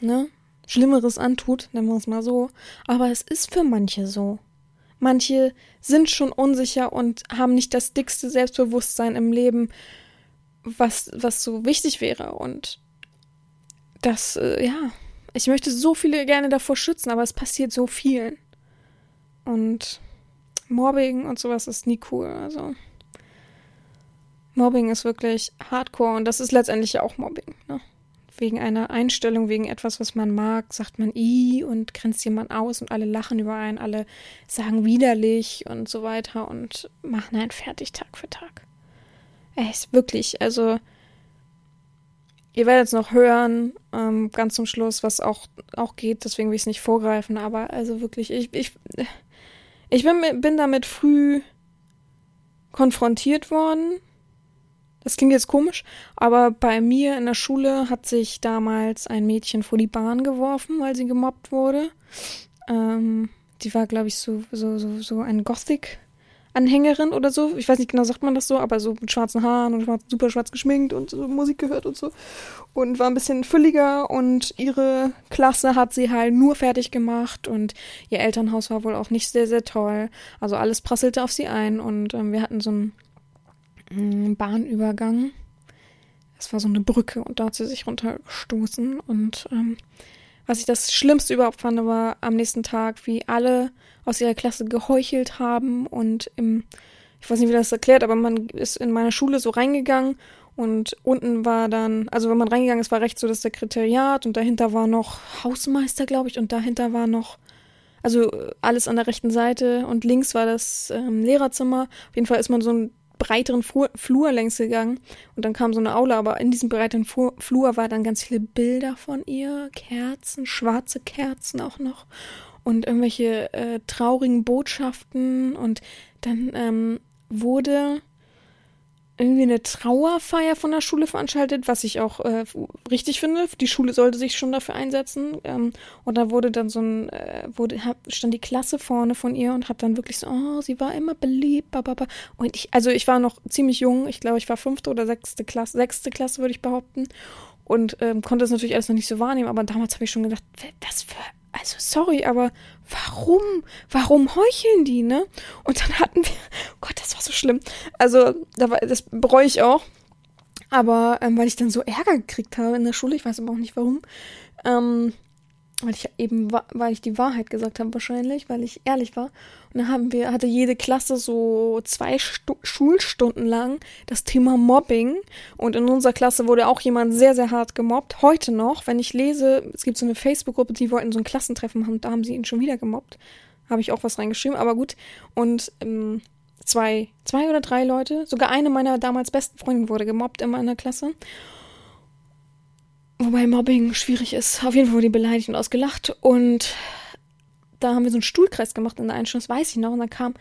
ne, Schlimmeres antut, nennen wir es mal so. Aber es ist für manche so. Manche sind schon unsicher und haben nicht das dickste Selbstbewusstsein im Leben, was, was so wichtig wäre. Und das, äh, ja, ich möchte so viele gerne davor schützen, aber es passiert so vielen. Und Mobbing und sowas ist nie cool. Also Mobbing ist wirklich hardcore und das ist letztendlich ja auch Mobbing. Ne? Wegen einer Einstellung, wegen etwas, was man mag, sagt man i und grenzt jemand aus und alle lachen über einen, alle sagen widerlich und so weiter und machen einen fertig Tag für Tag. Echt, wirklich, also ihr werdet es noch hören, ähm, ganz zum Schluss, was auch, auch geht, deswegen will ich es nicht vorgreifen, aber also wirklich, ich, ich, ich bin, bin damit früh konfrontiert worden das klingt jetzt komisch, aber bei mir in der Schule hat sich damals ein Mädchen vor die Bahn geworfen, weil sie gemobbt wurde. Ähm, die war, glaube ich, so, so, so, so ein Gothic-Anhängerin oder so. Ich weiß nicht genau, sagt man das so, aber so mit schwarzen Haaren und schwarz, super schwarz geschminkt und so Musik gehört und so. Und war ein bisschen fülliger und ihre Klasse hat sie halt nur fertig gemacht und ihr Elternhaus war wohl auch nicht sehr, sehr toll. Also alles prasselte auf sie ein und ähm, wir hatten so ein Bahnübergang. Es war so eine Brücke und da hat sie sich runtergestoßen. Und ähm, was ich das Schlimmste überhaupt fand, war am nächsten Tag, wie alle aus ihrer Klasse geheuchelt haben und im, ich weiß nicht, wie das erklärt, aber man ist in meiner Schule so reingegangen und unten war dann, also wenn man reingegangen ist, war rechts so das Sekretariat und dahinter war noch Hausmeister, glaube ich, und dahinter war noch, also alles an der rechten Seite und links war das ähm, Lehrerzimmer. Auf jeden Fall ist man so ein breiteren Flur, Flur längs gegangen und dann kam so eine Aula, aber in diesem breiteren Flur, Flur war dann ganz viele Bilder von ihr, Kerzen, schwarze Kerzen auch noch und irgendwelche äh, traurigen Botschaften und dann ähm, wurde irgendwie eine Trauerfeier von der Schule veranstaltet, was ich auch äh, richtig finde. Die Schule sollte sich schon dafür einsetzen. Ähm, und da wurde dann so ein, äh, wurde, hab, stand die Klasse vorne von ihr und hat dann wirklich so, oh, sie war immer beliebt, bababa. Und ich, also ich war noch ziemlich jung, ich glaube, ich war fünfte oder sechste Klasse, sechste Klasse würde ich behaupten. Und ähm, konnte das natürlich alles noch nicht so wahrnehmen, aber damals habe ich schon gedacht, was für also sorry, aber warum? Warum heucheln die, ne? Und dann hatten wir, oh Gott, das war so schlimm. Also, das bereue ich auch. Aber ähm, weil ich dann so Ärger gekriegt habe in der Schule, ich weiß aber auch nicht warum, ähm, weil ich eben, weil ich die Wahrheit gesagt habe wahrscheinlich, weil ich ehrlich war. Und dann haben wir, hatte jede Klasse so zwei Stu Schulstunden lang das Thema Mobbing. Und in unserer Klasse wurde auch jemand sehr, sehr hart gemobbt. Heute noch, wenn ich lese, es gibt so eine Facebook-Gruppe, die wollten so ein Klassentreffen haben, da haben sie ihn schon wieder gemobbt. Habe ich auch was reingeschrieben, aber gut. Und ähm, zwei, zwei oder drei Leute, sogar eine meiner damals besten Freundinnen wurde gemobbt in meiner Klasse. Wobei Mobbing schwierig ist. Auf jeden Fall wurde die beleidigt und ausgelacht. Und da haben wir so einen Stuhlkreis gemacht in der Einstellung, das weiß ich noch. Und dann kam,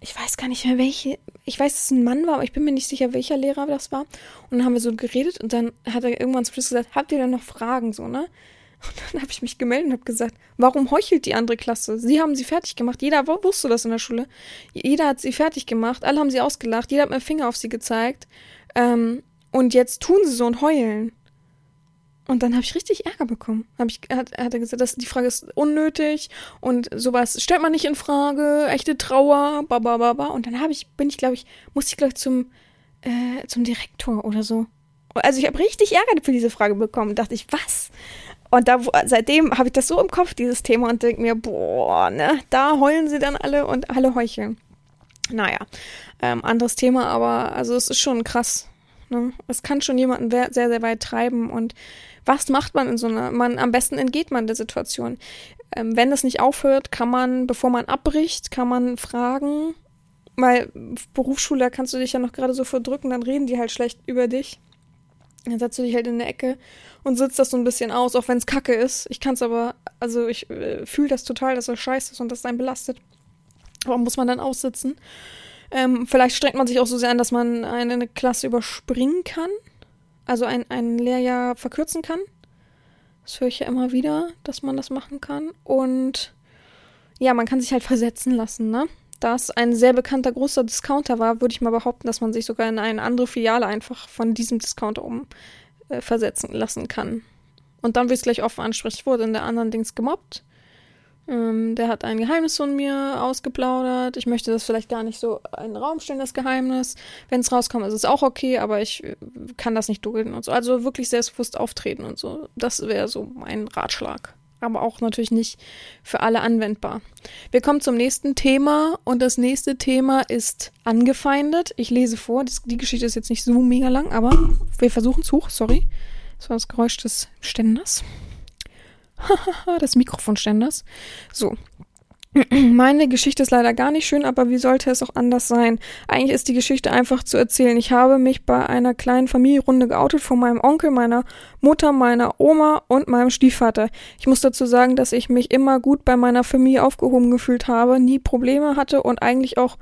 ich weiß gar nicht mehr welche, ich weiß, dass es ein Mann war, aber ich bin mir nicht sicher, welcher Lehrer das war. Und dann haben wir so geredet und dann hat er irgendwann zum Schluss gesagt, habt ihr denn noch Fragen, so, ne? Und dann habe ich mich gemeldet und habe gesagt, warum heuchelt die andere Klasse? Sie haben sie fertig gemacht. Jeder wusste das in der Schule. Jeder hat sie fertig gemacht. Alle haben sie ausgelacht. Jeder hat mit Finger auf sie gezeigt. Ähm, und jetzt tun sie so und heulen. Und dann habe ich richtig Ärger bekommen. Hab ich, hat, hat er gesagt, dass die Frage ist unnötig und sowas stellt man nicht in Frage, echte Trauer, babababa. Und dann habe ich, bin ich, glaube ich, musste ich, glaube ich, zum, äh, zum Direktor oder so. Also ich habe richtig Ärger für diese Frage bekommen. Dachte ich, was? Und da, seitdem habe ich das so im Kopf, dieses Thema, und denke mir, boah, ne, da heulen sie dann alle und alle heucheln. Naja, ähm, anderes Thema, aber also es ist schon krass. Ne? Es kann schon jemanden sehr, sehr weit treiben und was macht man in so einer, man, am besten entgeht man der Situation. Ähm, wenn es nicht aufhört, kann man, bevor man abbricht, kann man fragen, weil Berufsschule, kannst du dich ja noch gerade so verdrücken, dann reden die halt schlecht über dich. Dann setzt du dich halt in der Ecke und sitzt das so ein bisschen aus, auch wenn es kacke ist. Ich kann es aber, also ich äh, fühle das total, dass das scheiße ist und das einen belastet. Aber muss man dann aussitzen. Ähm, vielleicht strengt man sich auch so sehr an, dass man eine Klasse überspringen kann also ein, ein Lehrjahr verkürzen kann. Das höre ich ja immer wieder, dass man das machen kann. Und ja, man kann sich halt versetzen lassen, ne? Da es ein sehr bekannter großer Discounter war, würde ich mal behaupten, dass man sich sogar in eine andere Filiale einfach von diesem Discounter um äh, versetzen lassen kann. Und dann wird es gleich offen ansprechen. Ich wurde in der anderen Dings gemobbt. Ähm, der hat ein Geheimnis von mir ausgeplaudert. Ich möchte das vielleicht gar nicht so in den Raum stellen, das Geheimnis. Wenn es rauskommt, ist es auch okay, aber ich äh, kann das nicht dulden und so. Also wirklich selbstbewusst auftreten und so. Das wäre so mein Ratschlag. Aber auch natürlich nicht für alle anwendbar. Wir kommen zum nächsten Thema und das nächste Thema ist angefeindet. Ich lese vor. Das, die Geschichte ist jetzt nicht so mega lang, aber wir versuchen es hoch. Sorry. Das war das Geräusch des Ständers. des Mikrofonständers. So. Meine Geschichte ist leider gar nicht schön, aber wie sollte es auch anders sein? Eigentlich ist die Geschichte einfach zu erzählen. Ich habe mich bei einer kleinen Familienrunde geoutet von meinem Onkel, meiner Mutter, meiner Oma und meinem Stiefvater. Ich muss dazu sagen, dass ich mich immer gut bei meiner Familie aufgehoben gefühlt habe, nie Probleme hatte und eigentlich auch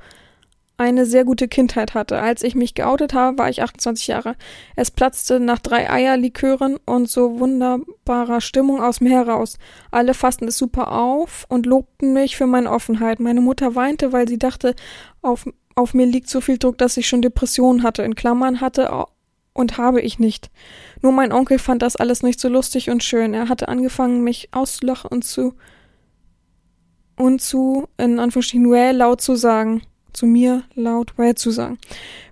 eine sehr gute Kindheit hatte. Als ich mich geoutet habe, war ich 28 Jahre. Es platzte nach drei Eierlikören und so wunderbarer Stimmung aus mir heraus. Alle fassten es super auf und lobten mich für meine Offenheit. Meine Mutter weinte, weil sie dachte, auf, auf mir liegt so viel Druck, dass ich schon Depressionen hatte. In Klammern hatte und habe ich nicht. Nur mein Onkel fand das alles nicht so lustig und schön. Er hatte angefangen, mich auszulachen und zu und zu, in Anführungsstrichen, laut zu sagen zu mir laut Well zu sagen.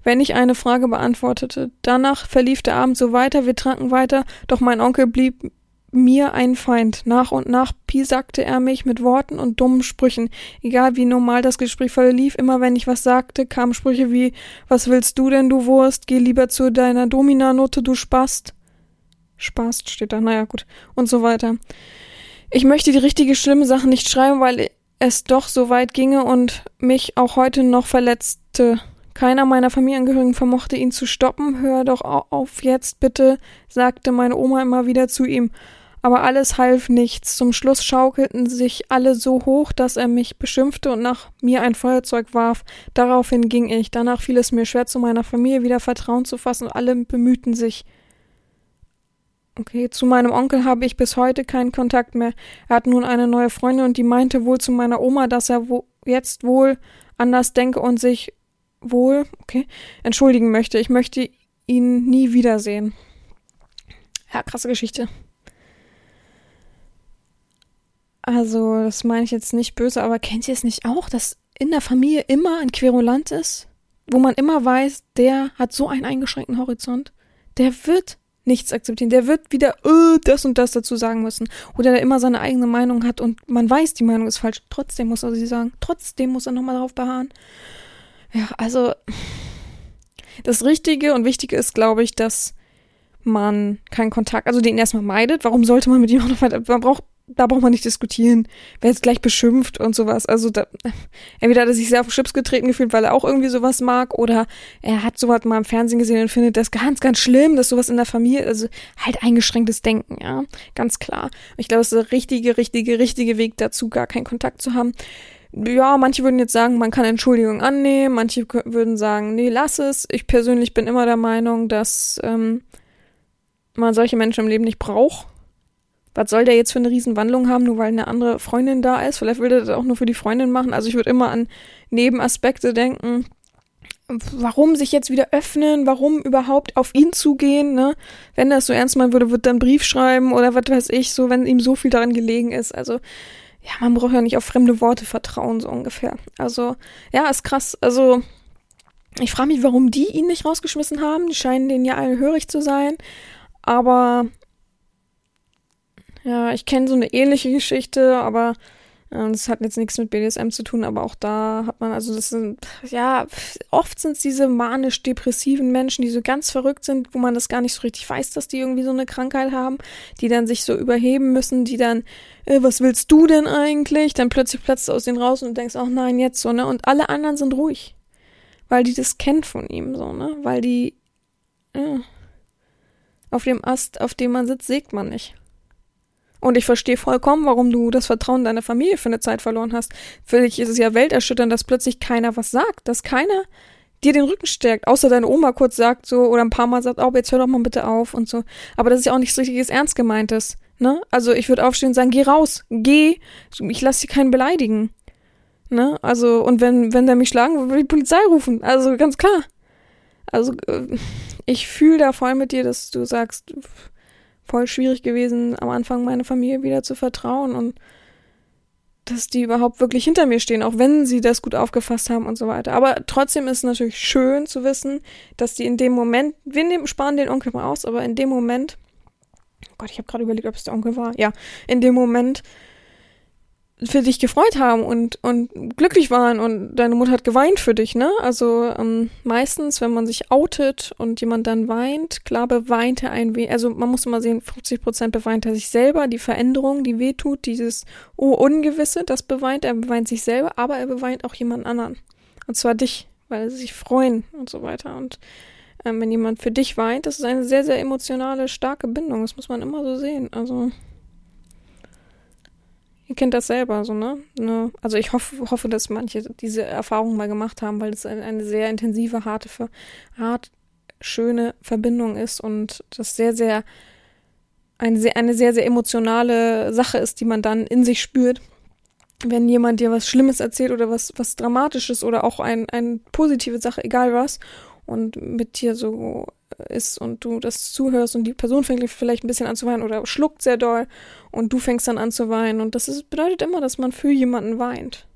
Wenn ich eine Frage beantwortete. Danach verlief der Abend so weiter, wir tranken weiter, doch mein Onkel blieb mir ein Feind. Nach und nach piesagte er mich mit Worten und dummen Sprüchen. Egal wie normal das Gespräch verlief, immer wenn ich was sagte, kamen Sprüche wie Was willst du denn, du Wurst? Geh lieber zu deiner Dominanote, du Spast. Spast steht da, naja, gut. Und so weiter. Ich möchte die richtige schlimme Sache nicht schreiben, weil es doch so weit ginge und mich auch heute noch verletzte. Keiner meiner Familienangehörigen vermochte ihn zu stoppen. Hör doch auf jetzt, bitte, sagte meine Oma immer wieder zu ihm. Aber alles half nichts. Zum Schluss schaukelten sich alle so hoch, dass er mich beschimpfte und nach mir ein Feuerzeug warf. Daraufhin ging ich. Danach fiel es mir schwer, zu meiner Familie wieder Vertrauen zu fassen und alle bemühten sich. Okay, zu meinem Onkel habe ich bis heute keinen Kontakt mehr. Er hat nun eine neue Freundin und die meinte wohl zu meiner Oma, dass er wo jetzt wohl anders denke und sich wohl, okay, entschuldigen möchte. Ich möchte ihn nie wiedersehen. Ja, krasse Geschichte. Also, das meine ich jetzt nicht böse, aber kennt ihr es nicht auch, dass in der Familie immer ein Querulant ist? Wo man immer weiß, der hat so einen eingeschränkten Horizont. Der wird nichts akzeptieren. Der wird wieder äh, das und das dazu sagen müssen. Oder der immer seine eigene Meinung hat und man weiß, die Meinung ist falsch. Trotzdem muss er sie sagen. Trotzdem muss er nochmal darauf beharren. Ja, also das Richtige und Wichtige ist, glaube ich, dass man keinen Kontakt, also den erstmal meidet. Warum sollte man mit ihm auch noch weiter? Man braucht da braucht man nicht diskutieren. Wer jetzt gleich beschimpft und sowas. Also da, entweder hat er sich sehr auf Chips getreten gefühlt, weil er auch irgendwie sowas mag, oder er hat sowas mal im Fernsehen gesehen und findet das ganz, ganz schlimm, dass sowas in der Familie, also halt eingeschränktes Denken, ja, ganz klar. Ich glaube, es ist der richtige, richtige, richtige Weg dazu, gar keinen Kontakt zu haben. Ja, manche würden jetzt sagen, man kann Entschuldigung annehmen, manche würden sagen, nee, lass es. Ich persönlich bin immer der Meinung, dass ähm, man solche Menschen im Leben nicht braucht was soll der jetzt für eine Riesenwandlung haben, nur weil eine andere Freundin da ist? Vielleicht will der das auch nur für die Freundin machen. Also ich würde immer an Nebenaspekte denken. Warum sich jetzt wieder öffnen? Warum überhaupt auf ihn zugehen? Ne? Wenn er es so ernst meinen würde, wird er einen Brief schreiben oder was weiß ich, so, wenn ihm so viel daran gelegen ist. Also, ja, man braucht ja nicht auf fremde Worte vertrauen, so ungefähr. Also, ja, ist krass. Also, ich frage mich, warum die ihn nicht rausgeschmissen haben. Die scheinen denen ja alle hörig zu sein. Aber ja, ich kenne so eine ähnliche Geschichte, aber äh, das hat jetzt nichts mit BDSM zu tun, aber auch da hat man, also das sind, ja, oft sind es diese manisch-depressiven Menschen, die so ganz verrückt sind, wo man das gar nicht so richtig weiß, dass die irgendwie so eine Krankheit haben, die dann sich so überheben müssen, die dann, äh, was willst du denn eigentlich? Dann plötzlich platzt du aus denen raus und denkst, ach nein, jetzt so, ne? Und alle anderen sind ruhig. Weil die das kennt von ihm, so, ne? Weil die, ja, auf dem Ast, auf dem man sitzt, sägt man nicht. Und ich verstehe vollkommen, warum du das Vertrauen deiner Familie für eine Zeit verloren hast. Für dich ist es ja welterschütternd, dass plötzlich keiner was sagt, dass keiner dir den Rücken stärkt, außer deine Oma kurz sagt so oder ein paar Mal sagt, oh, jetzt hör doch mal bitte auf und so. Aber das ist ja auch nichts richtiges Ernst gemeintes, ne? Also ich würde aufstehen und sagen, geh raus, geh, ich lass dich keinen beleidigen. Ne? Also, und wenn, wenn der mich schlagen will, will die Polizei rufen. Also ganz klar. Also, äh, ich fühle da voll mit dir, dass du sagst, voll schwierig gewesen, am Anfang meine Familie wieder zu vertrauen und dass die überhaupt wirklich hinter mir stehen, auch wenn sie das gut aufgefasst haben und so weiter. Aber trotzdem ist es natürlich schön zu wissen, dass die in dem Moment, wir nehmen, sparen den Onkel mal aus, aber in dem Moment, oh Gott, ich habe gerade überlegt, ob es der Onkel war. Ja, in dem Moment für dich gefreut haben und, und glücklich waren und deine Mutter hat geweint für dich, ne? Also ähm, meistens, wenn man sich outet und jemand dann weint, klar beweint er ein wenig, also man muss immer sehen, 50 Prozent beweint er sich selber, die Veränderung, die wehtut, dieses oh, Ungewisse, das beweint, er beweint sich selber, aber er beweint auch jemand anderen. Und zwar dich, weil sie sich freuen und so weiter. Und ähm, wenn jemand für dich weint, das ist eine sehr, sehr emotionale, starke Bindung, das muss man immer so sehen. Also Ihr kennt das selber, so, ne? ne? Also ich hoffe, hoffe, dass manche diese Erfahrung mal gemacht haben, weil es eine, eine sehr intensive, harte, hart, schöne Verbindung ist und das sehr, sehr eine, sehr, eine sehr, sehr emotionale Sache ist, die man dann in sich spürt. Wenn jemand dir was Schlimmes erzählt oder was, was Dramatisches oder auch ein, eine positive Sache, egal was, und mit dir so ist und du das zuhörst und die Person fängt vielleicht ein bisschen an zu weinen oder schluckt sehr doll und du fängst dann an zu weinen. Und das ist, bedeutet immer, dass man für jemanden weint.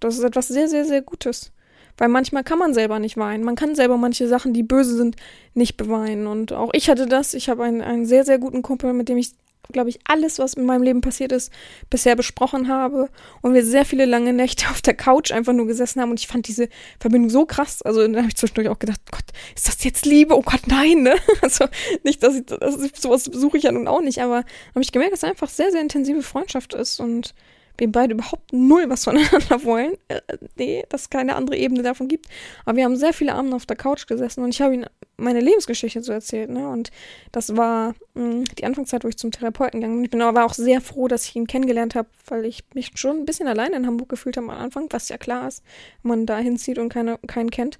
Das ist etwas sehr, sehr, sehr Gutes. Weil manchmal kann man selber nicht weinen. Man kann selber manche Sachen, die böse sind, nicht beweinen. Und auch ich hatte das. Ich habe einen, einen sehr, sehr guten Kumpel, mit dem ich glaube ich, alles, was in meinem Leben passiert ist, bisher besprochen habe. Und wir sehr viele lange Nächte auf der Couch einfach nur gesessen haben. Und ich fand diese Verbindung so krass. Also dann habe ich zwischendurch auch gedacht, Gott, ist das jetzt Liebe? Oh Gott, nein, ne? Also nicht, dass ich, dass ich sowas besuche ich ja nun auch nicht, aber habe ich gemerkt, dass es einfach sehr, sehr intensive Freundschaft ist und wir beide überhaupt null was voneinander wollen. Äh, nee, dass es keine andere Ebene davon gibt. Aber wir haben sehr viele Abende auf der Couch gesessen und ich habe ihm meine Lebensgeschichte so erzählt, ne? Und das war mh, mm, die Anfangszeit, wo ich zum Therapeuten gegangen bin. Ich bin aber auch sehr froh, dass ich ihn kennengelernt habe, weil ich mich schon ein bisschen allein in Hamburg gefühlt habe am Anfang, was ja klar ist, wenn man da hinzieht und keine, keinen kennt.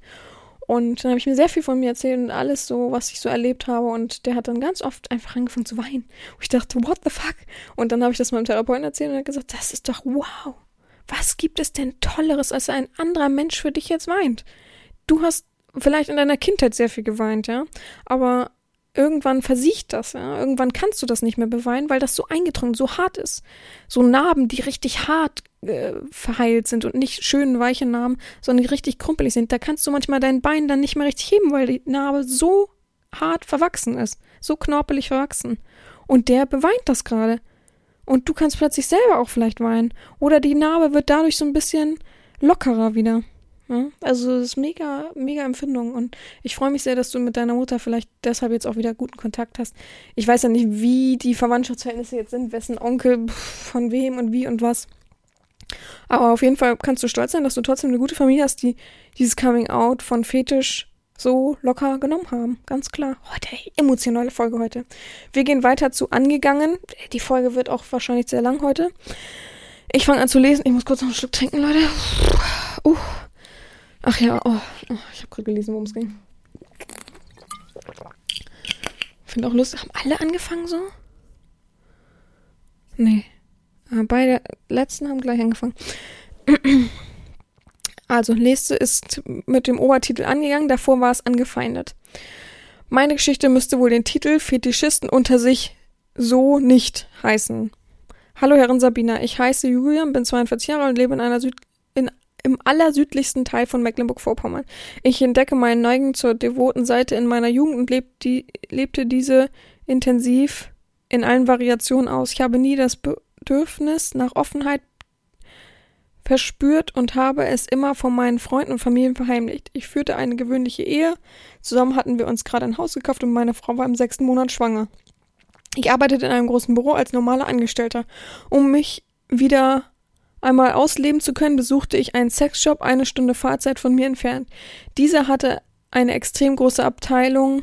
Und dann habe ich mir sehr viel von mir erzählt und alles so, was ich so erlebt habe. Und der hat dann ganz oft einfach angefangen zu weinen. Und ich dachte, what the fuck? Und dann habe ich das meinem Therapeuten erzählt und er hat gesagt, das ist doch wow. Was gibt es denn Tolleres, als ein anderer Mensch für dich jetzt weint? Du hast vielleicht in deiner Kindheit sehr viel geweint, ja. Aber irgendwann versiegt das, ja. Irgendwann kannst du das nicht mehr beweinen, weil das so eingedrungen, so hart ist. So Narben, die richtig hart äh, verheilt sind und nicht schön weiche Narben, sondern richtig krumpelig sind. Da kannst du manchmal dein Bein dann nicht mehr richtig heben, weil die Narbe so hart verwachsen ist. So knorpelig verwachsen. Und der beweint das gerade. Und du kannst plötzlich selber auch vielleicht weinen. Oder die Narbe wird dadurch so ein bisschen lockerer wieder. Ja, also es ist mega, mega Empfindung und ich freue mich sehr, dass du mit deiner Mutter vielleicht deshalb jetzt auch wieder guten Kontakt hast. Ich weiß ja nicht, wie die Verwandtschaftsverhältnisse jetzt sind, wessen Onkel von wem und wie und was. Aber auf jeden Fall kannst du stolz sein, dass du trotzdem eine gute Familie hast, die dieses Coming Out von Fetisch so locker genommen haben. Ganz klar. Heute, oh, emotionale Folge heute. Wir gehen weiter zu angegangen. Die Folge wird auch wahrscheinlich sehr lang heute. Ich fange an zu lesen. Ich muss kurz noch einen Schluck trinken, Leute. Uh. Ach ja, oh, oh ich habe gerade gelesen, worum es ging. Finde auch lustig. Haben alle angefangen so? Nee. Ah, beide letzten haben gleich angefangen. Also, nächste ist mit dem Obertitel angegangen, davor war es angefeindet. Meine Geschichte müsste wohl den Titel Fetischisten unter sich so nicht heißen. Hallo Herrin Sabina, ich heiße Julian, bin 42 Jahre und lebe in einer Süd in im allersüdlichsten Teil von Mecklenburg-Vorpommern. Ich entdecke meinen Neigen zur devoten Seite in meiner Jugend und leb die, lebte diese intensiv in allen Variationen aus. Ich habe nie das Bedürfnis nach Offenheit verspürt und habe es immer von meinen Freunden und Familien verheimlicht. Ich führte eine gewöhnliche Ehe. Zusammen hatten wir uns gerade ein Haus gekauft und meine Frau war im sechsten Monat schwanger. Ich arbeitete in einem großen Büro als normaler Angestellter. Um mich wieder einmal ausleben zu können, besuchte ich einen Sexshop eine Stunde Fahrzeit von mir entfernt. Dieser hatte eine extrem große Abteilung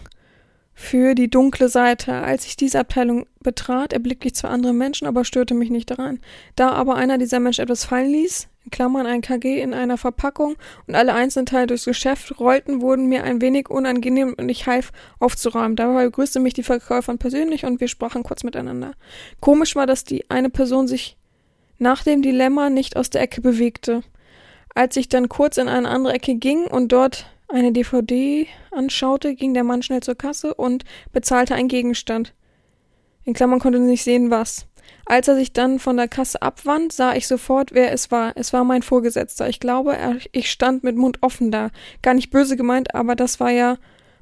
für die dunkle Seite. Als ich diese Abteilung betrat, erblickte ich zwar andere Menschen, aber störte mich nicht daran. Da aber einer dieser Menschen etwas fallen ließ, in Klammern ein KG in einer Verpackung und alle einzelnen Teile durchs Geschäft rollten, wurden mir ein wenig unangenehm und ich half aufzuräumen. Dabei begrüßte mich die Verkäuferin persönlich und wir sprachen kurz miteinander. Komisch war, dass die eine Person sich nach dem Dilemma nicht aus der Ecke bewegte. Als ich dann kurz in eine andere Ecke ging und dort eine DVD anschaute, ging der Mann schnell zur Kasse und bezahlte einen Gegenstand. In Klammern konnte nicht sehen, was. Als er sich dann von der Kasse abwand, sah ich sofort, wer es war. Es war mein Vorgesetzter. Ich glaube, er, ich stand mit Mund offen da. Gar nicht böse gemeint, aber das war ja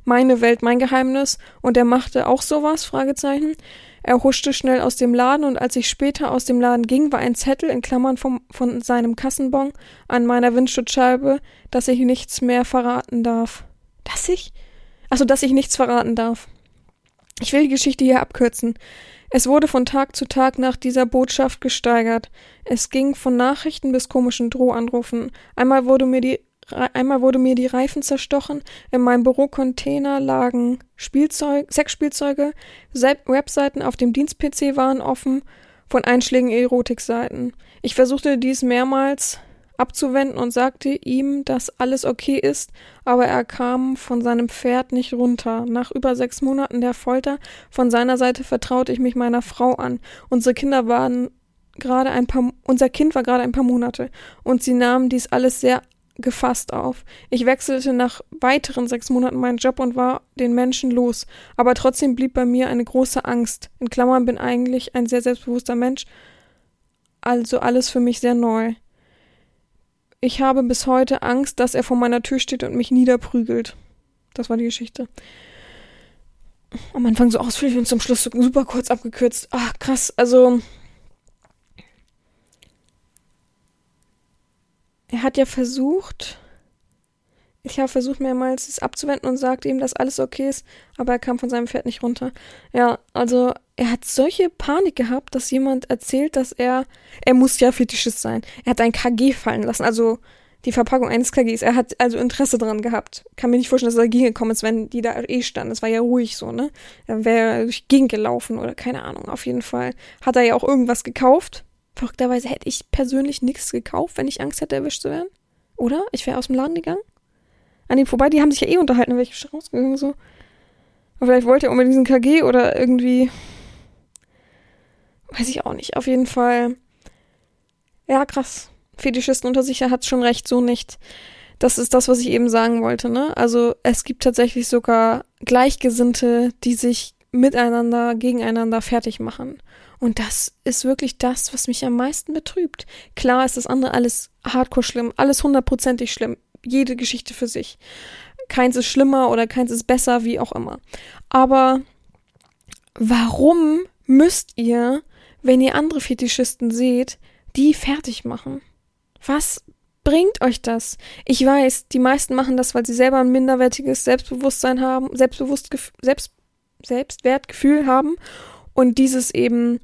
meine Welt, mein Geheimnis und er machte auch sowas? Fragezeichen. Er huschte schnell aus dem Laden und als ich später aus dem Laden ging, war ein Zettel in Klammern vom, von seinem Kassenbon an meiner Windschutzscheibe, dass ich nichts mehr verraten darf. Dass ich? Also, dass ich nichts verraten darf. Ich will die Geschichte hier abkürzen. Es wurde von Tag zu Tag nach dieser Botschaft gesteigert. Es ging von Nachrichten bis komischen Drohanrufen. Einmal wurde mir die Einmal wurde mir die Reifen zerstochen, in meinem Bürocontainer lagen Spielzeug, Sexspielzeuge, Webseiten auf dem Dienst-PC waren offen von Einschlägen Erotikseiten. Ich versuchte dies mehrmals, abzuwenden und sagte ihm, dass alles okay ist, aber er kam von seinem Pferd nicht runter. Nach über sechs Monaten der Folter von seiner Seite vertraute ich mich meiner Frau an. Unsere Kinder waren gerade ein paar, unser Kind war gerade ein paar Monate und sie nahmen dies alles sehr gefasst auf. Ich wechselte nach weiteren sechs Monaten meinen Job und war den Menschen los, aber trotzdem blieb bei mir eine große Angst. In Klammern bin eigentlich ein sehr selbstbewusster Mensch, also alles für mich sehr neu. Ich habe bis heute Angst, dass er vor meiner Tür steht und mich niederprügelt. Das war die Geschichte. Am Anfang so ausführlich und zum Schluss super kurz abgekürzt. Ach, krass. Also. Er hat ja versucht. Ich habe versucht mehrmals es abzuwenden und sagte ihm, dass alles okay ist, aber er kam von seinem Pferd nicht runter. Ja, also er hat solche Panik gehabt, dass jemand erzählt, dass er, er muss ja Fetischist sein. Er hat ein KG fallen lassen, also die Verpackung eines KGs. Er hat also Interesse dran gehabt. Kann mir nicht vorstellen, dass er dagegen gekommen ist, wenn die da eh standen. Es war ja ruhig so, ne? Er wäre durch Gegend gelaufen oder keine Ahnung. Auf jeden Fall hat er ja auch irgendwas gekauft. Verrückterweise hätte ich persönlich nichts gekauft, wenn ich Angst hätte, erwischt zu werden. Oder? Ich wäre aus dem Laden gegangen. An ihm vorbei, die haben sich ja eh unterhalten, dann wäre ich rausgegangen so. Aber vielleicht wollte er unbedingt diesen KG oder irgendwie Weiß ich auch nicht. Auf jeden Fall. Ja, krass. Fetischisten unter sich, er hat schon recht, so nicht. Das ist das, was ich eben sagen wollte, ne? Also es gibt tatsächlich sogar Gleichgesinnte, die sich miteinander, gegeneinander fertig machen. Und das ist wirklich das, was mich am meisten betrübt. Klar ist das andere alles hardcore schlimm, alles hundertprozentig schlimm. Jede Geschichte für sich. Keins ist schlimmer oder keins ist besser, wie auch immer. Aber warum müsst ihr wenn ihr andere Fetischisten seht, die fertig machen? Was bringt euch das? Ich weiß, die meisten machen das, weil sie selber ein minderwertiges Selbstbewusstsein haben, Selbstbewusst Selbst Selbstwertgefühl haben und dieses eben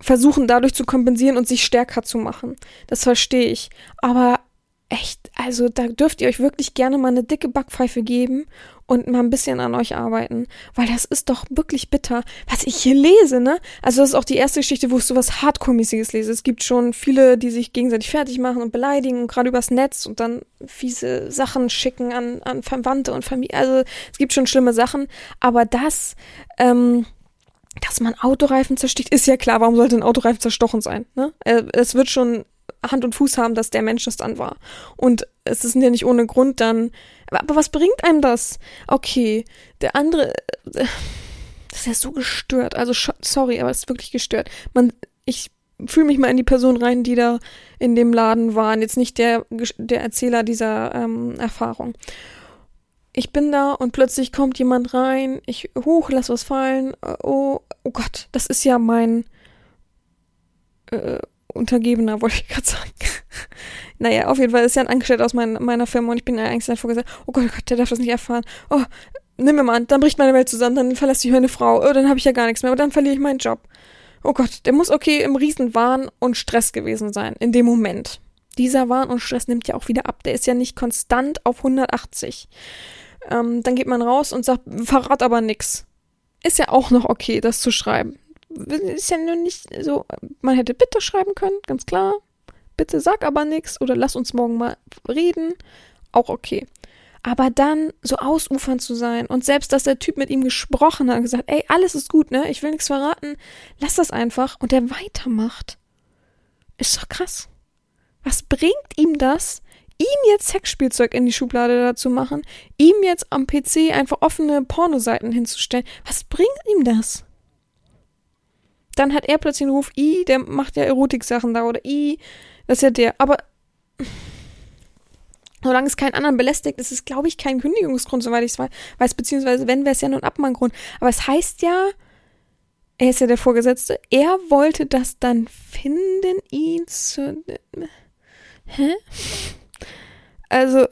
versuchen dadurch zu kompensieren und sich stärker zu machen. Das verstehe ich. Aber echt, also da dürft ihr euch wirklich gerne mal eine dicke Backpfeife geben und mal ein bisschen an euch arbeiten, weil das ist doch wirklich bitter, was ich hier lese, ne? Also das ist auch die erste Geschichte, wo ich sowas Hardcore-mäßiges lese. Es gibt schon viele, die sich gegenseitig fertig machen und beleidigen und gerade übers Netz und dann fiese Sachen schicken an, an Verwandte und Familie. Also es gibt schon schlimme Sachen, aber das, ähm, dass man Autoreifen zersticht, ist ja klar, warum sollte ein Autoreifen zerstochen sein? Ne? Äh, es wird schon Hand und Fuß haben, dass der Mensch das dann war. Und es ist ja nicht ohne Grund dann. Aber, was bringt einem das? Okay, der andere. Äh, das ist ja so gestört. Also, sorry, aber es ist wirklich gestört. Man, ich fühle mich mal in die Person rein, die da in dem Laden waren. Jetzt nicht der, der Erzähler dieser ähm, Erfahrung. Ich bin da und plötzlich kommt jemand rein. Ich, hoch, lass was fallen. Oh, oh Gott, das ist ja mein. Äh, Untergebener, wollte ich gerade sagen. naja, auf jeden Fall ist ja ein Angestellter aus mein, meiner Firma und ich bin ja eigentlich davor gesagt, oh Gott, oh Gott, der darf das nicht erfahren. Oh, nimm mir mal an, dann bricht meine Welt zusammen, dann verlässt sich meine Frau, oh, dann habe ich ja gar nichts mehr, und dann verliere ich meinen Job. Oh Gott, der muss okay im Riesenwahn und Stress gewesen sein, in dem Moment. Dieser Wahn und Stress nimmt ja auch wieder ab. Der ist ja nicht konstant auf 180. Ähm, dann geht man raus und sagt, verrat aber nix. Ist ja auch noch okay, das zu schreiben ist ja nur nicht so, man hätte bitte schreiben können, ganz klar. Bitte sag aber nichts oder lass uns morgen mal reden. Auch okay. Aber dann so ausufern zu sein und selbst, dass der Typ mit ihm gesprochen hat und gesagt, ey, alles ist gut, ne? Ich will nichts verraten. Lass das einfach. Und der weitermacht. Ist doch krass. Was bringt ihm das, ihm jetzt Sexspielzeug in die Schublade dazu machen, ihm jetzt am PC einfach offene Pornoseiten hinzustellen? Was bringt ihm das? dann hat er plötzlich einen Ruf, i, der macht ja Erotik-Sachen da oder i, das ist ja der. Aber Solange es keinen anderen belästigt, ist es, glaube ich, kein Kündigungsgrund, soweit ich es weiß, beziehungsweise wenn, wäre es ja nur ein Abmahngrund. Aber es heißt ja, er ist ja der Vorgesetzte, er wollte das dann finden, ihn zu. Hä? Also,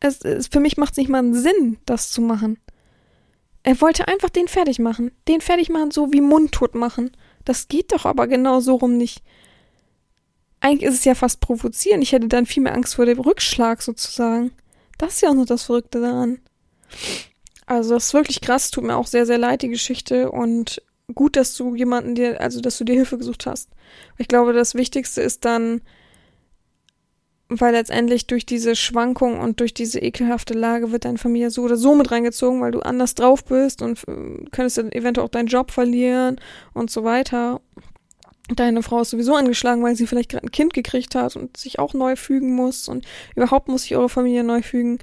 es, es, für mich macht es nicht mal einen Sinn, das zu machen. Er wollte einfach den fertig machen. Den fertig machen, so wie mundtot machen. Das geht doch aber genau so rum nicht. Eigentlich ist es ja fast provozieren. Ich hätte dann viel mehr Angst vor dem Rückschlag sozusagen. Das ist ja auch noch das Verrückte daran. Also das ist wirklich krass, tut mir auch sehr, sehr leid, die Geschichte. Und gut, dass du jemanden dir, also dass du dir Hilfe gesucht hast. Ich glaube, das Wichtigste ist dann, weil letztendlich durch diese Schwankung und durch diese ekelhafte Lage wird deine Familie so oder so mit reingezogen, weil du anders drauf bist und äh, könntest dann eventuell auch deinen Job verlieren und so weiter. Deine Frau ist sowieso angeschlagen, weil sie vielleicht gerade ein Kind gekriegt hat und sich auch neu fügen muss und überhaupt muss sich eure Familie neu fügen.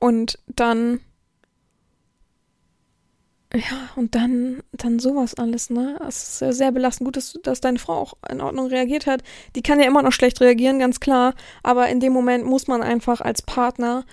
Und dann ja, und dann, dann sowas alles, ne? Es ist sehr, belastend. Gut, dass, dass deine Frau auch in Ordnung reagiert hat. Die kann ja immer noch schlecht reagieren, ganz klar. Aber in dem Moment muss man einfach als Partner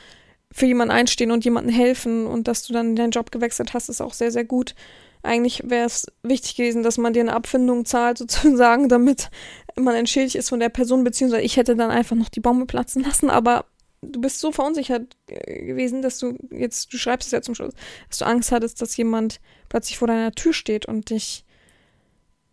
für jemanden einstehen und jemanden helfen. Und dass du dann deinen Job gewechselt hast, ist auch sehr, sehr gut. Eigentlich wäre es wichtig gewesen, dass man dir eine Abfindung zahlt, sozusagen, damit man entschädigt ist von der Person, beziehungsweise ich hätte dann einfach noch die Bombe platzen lassen, aber du bist so verunsichert gewesen, dass du jetzt, du schreibst es ja zum Schluss, dass du Angst hattest, dass jemand plötzlich vor deiner Tür steht und dich,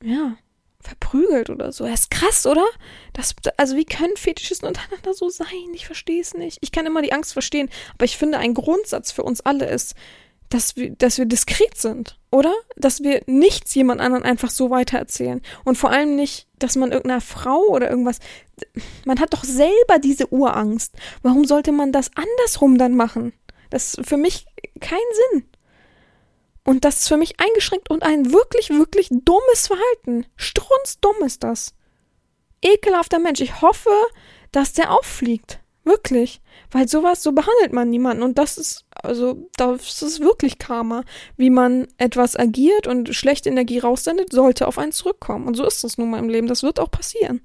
ja, verprügelt oder so. Das ist krass, oder? Das, also wie können Fetischisten untereinander so sein? Ich verstehe es nicht. Ich kann immer die Angst verstehen, aber ich finde, ein Grundsatz für uns alle ist, dass wir, dass wir diskret sind, oder? Dass wir nichts jemand anderen einfach so weitererzählen. Und vor allem nicht, dass man irgendeiner Frau oder irgendwas. Man hat doch selber diese Urangst. Warum sollte man das andersrum dann machen? Das ist für mich kein Sinn. Und das ist für mich eingeschränkt und ein wirklich, wirklich dummes Verhalten. Strunzdumm ist das. Ekelhafter Mensch. Ich hoffe, dass der auffliegt. Wirklich. Weil sowas, so behandelt man niemanden. Und das ist, also, das ist wirklich Karma. Wie man etwas agiert und schlechte Energie raussendet, sollte auf einen zurückkommen. Und so ist das nun mal im Leben. Das wird auch passieren.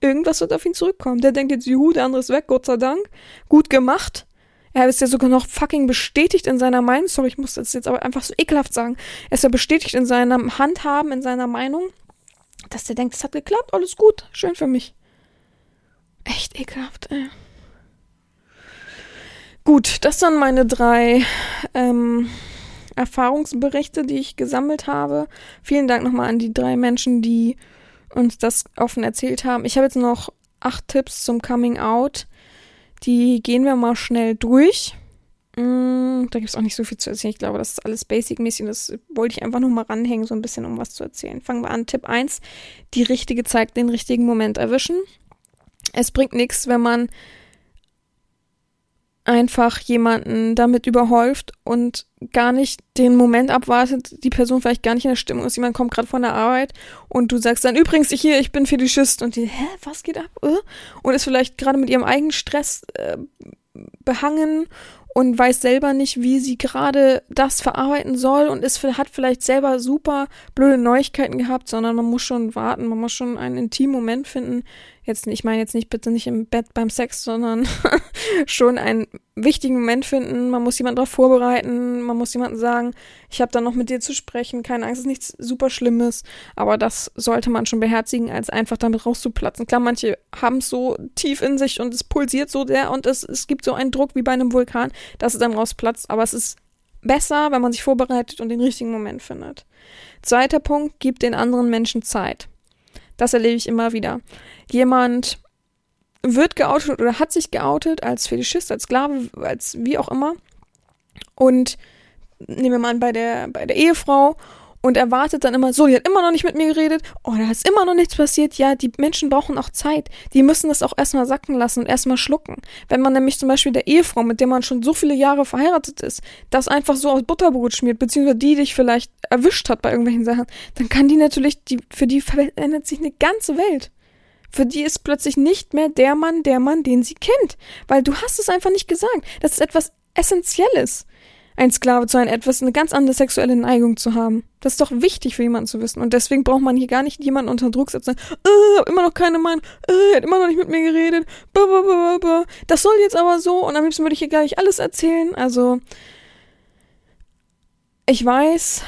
Irgendwas wird auf ihn zurückkommen. Der denkt jetzt, juhu, der andere ist weg, Gott sei Dank. Gut gemacht. Er ist ja sogar noch fucking bestätigt in seiner Meinung. Sorry, ich muss das jetzt aber einfach so ekelhaft sagen. Er ist ja bestätigt in seinem Handhaben, in seiner Meinung, dass der denkt, es hat geklappt, alles gut, schön für mich. Echt ekelhaft, ey. Gut, das sind meine drei ähm, Erfahrungsberichte, die ich gesammelt habe. Vielen Dank nochmal an die drei Menschen, die uns das offen erzählt haben. Ich habe jetzt noch acht Tipps zum Coming Out. Die gehen wir mal schnell durch. Mm, da gibt es auch nicht so viel zu erzählen. Ich glaube, das ist alles basic-mäßig. Das wollte ich einfach nur mal ranhängen, so ein bisschen, um was zu erzählen. Fangen wir an. Tipp 1. Die richtige Zeit, den richtigen Moment erwischen. Es bringt nichts, wenn man einfach jemanden damit überhäuft und gar nicht den Moment abwartet, die Person vielleicht gar nicht in der Stimmung ist, jemand kommt gerade von der Arbeit und du sagst dann übrigens ich hier, ich bin Fetischist und die, hä, was geht ab? Äh? Und ist vielleicht gerade mit ihrem eigenen Stress äh, behangen und weiß selber nicht, wie sie gerade das verarbeiten soll und ist, hat vielleicht selber super blöde Neuigkeiten gehabt, sondern man muss schon warten, man muss schon einen intimen Moment finden, jetzt, ich meine jetzt nicht bitte nicht im Bett beim Sex, sondern schon einen wichtigen Moment finden. Man muss jemanden darauf vorbereiten, man muss jemanden sagen, ich habe da noch mit dir zu sprechen, keine Angst, es ist nichts super Schlimmes, aber das sollte man schon beherzigen, als einfach damit rauszuplatzen. Klar, manche haben es so tief in sich und es pulsiert so der und es, es gibt so einen Druck wie bei einem Vulkan, dass es dann rausplatzt, aber es ist besser, wenn man sich vorbereitet und den richtigen Moment findet. Zweiter Punkt, gibt den anderen Menschen Zeit. Das erlebe ich immer wieder. Jemand wird geoutet oder hat sich geoutet als Fetischist, als Sklave, als wie auch immer. Und nehmen wir mal an, bei der, bei der Ehefrau und erwartet dann immer, so, die hat immer noch nicht mit mir geredet, oh, da ist immer noch nichts passiert. Ja, die Menschen brauchen auch Zeit. Die müssen das auch erstmal sacken lassen und erstmal schlucken. Wenn man nämlich zum Beispiel der Ehefrau, mit der man schon so viele Jahre verheiratet ist, das einfach so aus Butterbrot schmiert, beziehungsweise die dich vielleicht erwischt hat bei irgendwelchen Sachen, dann kann die natürlich, die, für die verändert sich eine ganze Welt. Für die ist plötzlich nicht mehr der Mann, der Mann, den sie kennt. Weil du hast es einfach nicht gesagt. Das ist etwas Essentielles. Ein Sklave zu sein, etwas, eine ganz andere sexuelle Neigung zu haben. Das ist doch wichtig für jemanden zu wissen. Und deswegen braucht man hier gar nicht jemanden unter Druck setzen. Äh, hab immer noch keine Meinung. Äh, hat immer noch nicht mit mir geredet. Das soll jetzt aber so. Und am liebsten würde ich hier gar nicht alles erzählen. Also, ich weiß,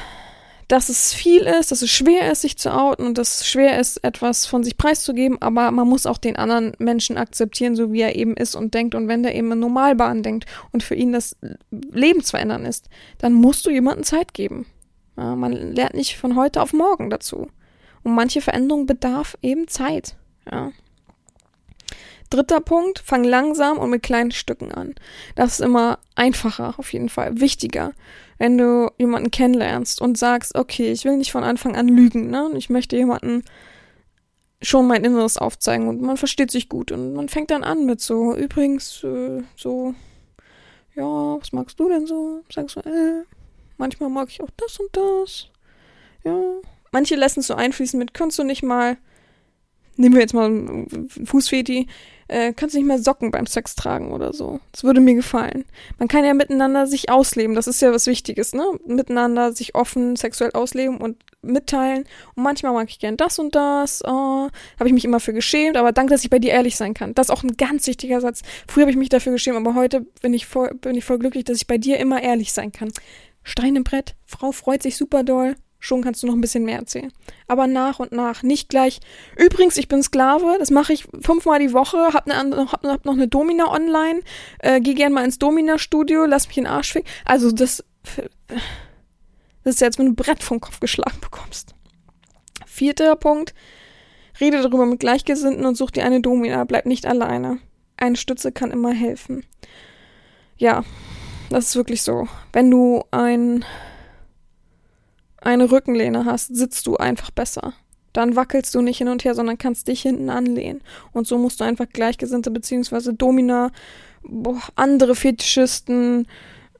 dass es viel ist, dass es schwer ist, sich zu outen und dass es schwer ist, etwas von sich preiszugeben, aber man muss auch den anderen Menschen akzeptieren, so wie er eben ist und denkt. Und wenn der eben in Normalbahn denkt und für ihn das Leben zu ändern ist, dann musst du jemandem Zeit geben. Ja, man lernt nicht von heute auf morgen dazu. Und manche Veränderung bedarf eben Zeit. Ja. Dritter Punkt, fang langsam und mit kleinen Stücken an. Das ist immer einfacher, auf jeden Fall, wichtiger wenn du jemanden kennenlernst und sagst, okay, ich will nicht von Anfang an lügen, ne? Ich möchte jemanden schon mein Inneres aufzeigen und man versteht sich gut und man fängt dann an mit so, übrigens, äh, so, ja, was magst du denn so? Sagst du, äh, manchmal mag ich auch das und das. Ja. Manche lassen es so einfließen mit, kannst du nicht mal, nehmen wir jetzt mal Fußfeti, äh, kannst du nicht mehr Socken beim Sex tragen oder so. Das würde mir gefallen. Man kann ja miteinander sich ausleben, das ist ja was Wichtiges, ne? Miteinander sich offen sexuell ausleben und mitteilen. Und manchmal mag ich gern das und das. Oh, habe ich mich immer für geschämt, aber danke, dass ich bei dir ehrlich sein kann. Das ist auch ein ganz wichtiger Satz. Früher habe ich mich dafür geschämt, aber heute bin ich voll, bin ich voll glücklich, dass ich bei dir immer ehrlich sein kann. Stein im Brett, Frau freut sich super doll, Schon kannst du noch ein bisschen mehr erzählen. Aber nach und nach, nicht gleich. Übrigens, ich bin Sklave, das mache ich fünfmal die Woche, hab, ne, hab, hab noch eine Domina online, äh, geh gern mal ins Domina-Studio, lass mich in den Arsch ficken. Also das, das ist jetzt, wenn du ein Brett vom Kopf geschlagen bekommst. Vierter Punkt, rede darüber mit Gleichgesinnten und such dir eine Domina, bleib nicht alleine. Eine Stütze kann immer helfen. Ja, das ist wirklich so. Wenn du ein eine Rückenlehne hast, sitzt du einfach besser. Dann wackelst du nicht hin und her, sondern kannst dich hinten anlehnen. Und so musst du einfach Gleichgesinnte beziehungsweise Domina, boah, andere Fetischisten,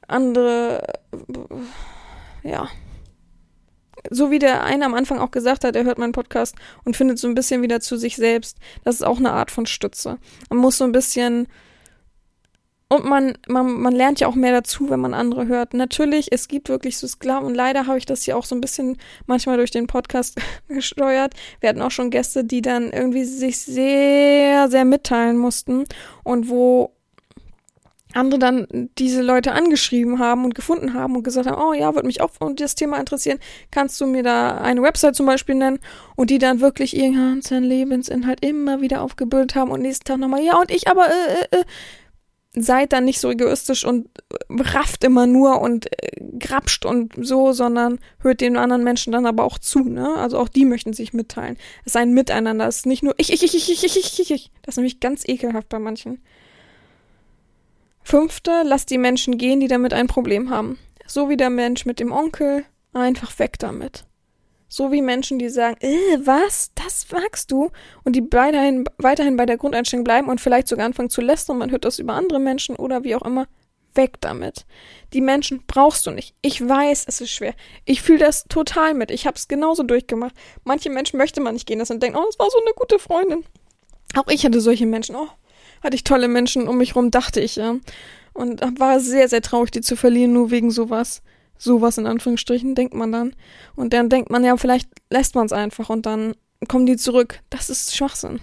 andere, ja. So wie der eine am Anfang auch gesagt hat, er hört meinen Podcast und findet so ein bisschen wieder zu sich selbst. Das ist auch eine Art von Stütze. Man muss so ein bisschen und man, man, man lernt ja auch mehr dazu, wenn man andere hört. Natürlich, es gibt wirklich so Sklaven und leider habe ich das hier auch so ein bisschen manchmal durch den Podcast gesteuert. Wir hatten auch schon Gäste, die dann irgendwie sich sehr, sehr mitteilen mussten und wo andere dann diese Leute angeschrieben haben und gefunden haben und gesagt haben, oh ja, würde mich auch und das Thema interessieren, kannst du mir da eine Website zum Beispiel nennen und die dann wirklich ihren ganzen Lebensinhalt immer wieder aufgebildet haben und nächsten Tag nochmal, ja und ich aber, äh, äh, äh seid dann nicht so egoistisch und rafft immer nur und äh, grapscht und so, sondern hört den anderen Menschen dann aber auch zu, ne? Also auch die möchten sich mitteilen. Es ist ein Miteinander, es ist nicht nur ich, ich, ich, ich, ich, ich, ich, ich. Das ist nämlich ganz ekelhaft bei manchen. Fünfte, lasst die Menschen gehen, die damit ein Problem haben. So wie der Mensch mit dem Onkel, einfach weg damit. So wie Menschen, die sagen, äh, was, das magst du? Und die weiterhin, weiterhin bei der Grundeinstellung bleiben und vielleicht sogar anfangen zu lästern, man hört das über andere Menschen oder wie auch immer. Weg damit. Die Menschen brauchst du nicht. Ich weiß, es ist schwer. Ich fühle das total mit. Ich habe es genauso durchgemacht. Manche Menschen möchte man nicht gehen lassen und denken, oh, das war so eine gute Freundin. Auch ich hatte solche Menschen. Oh, hatte ich tolle Menschen um mich rum, dachte ich, ja. Und war sehr, sehr traurig, die zu verlieren, nur wegen sowas sowas in Anführungsstrichen denkt man dann. Und dann denkt man ja, vielleicht lässt man es einfach und dann kommen die zurück. Das ist Schwachsinn.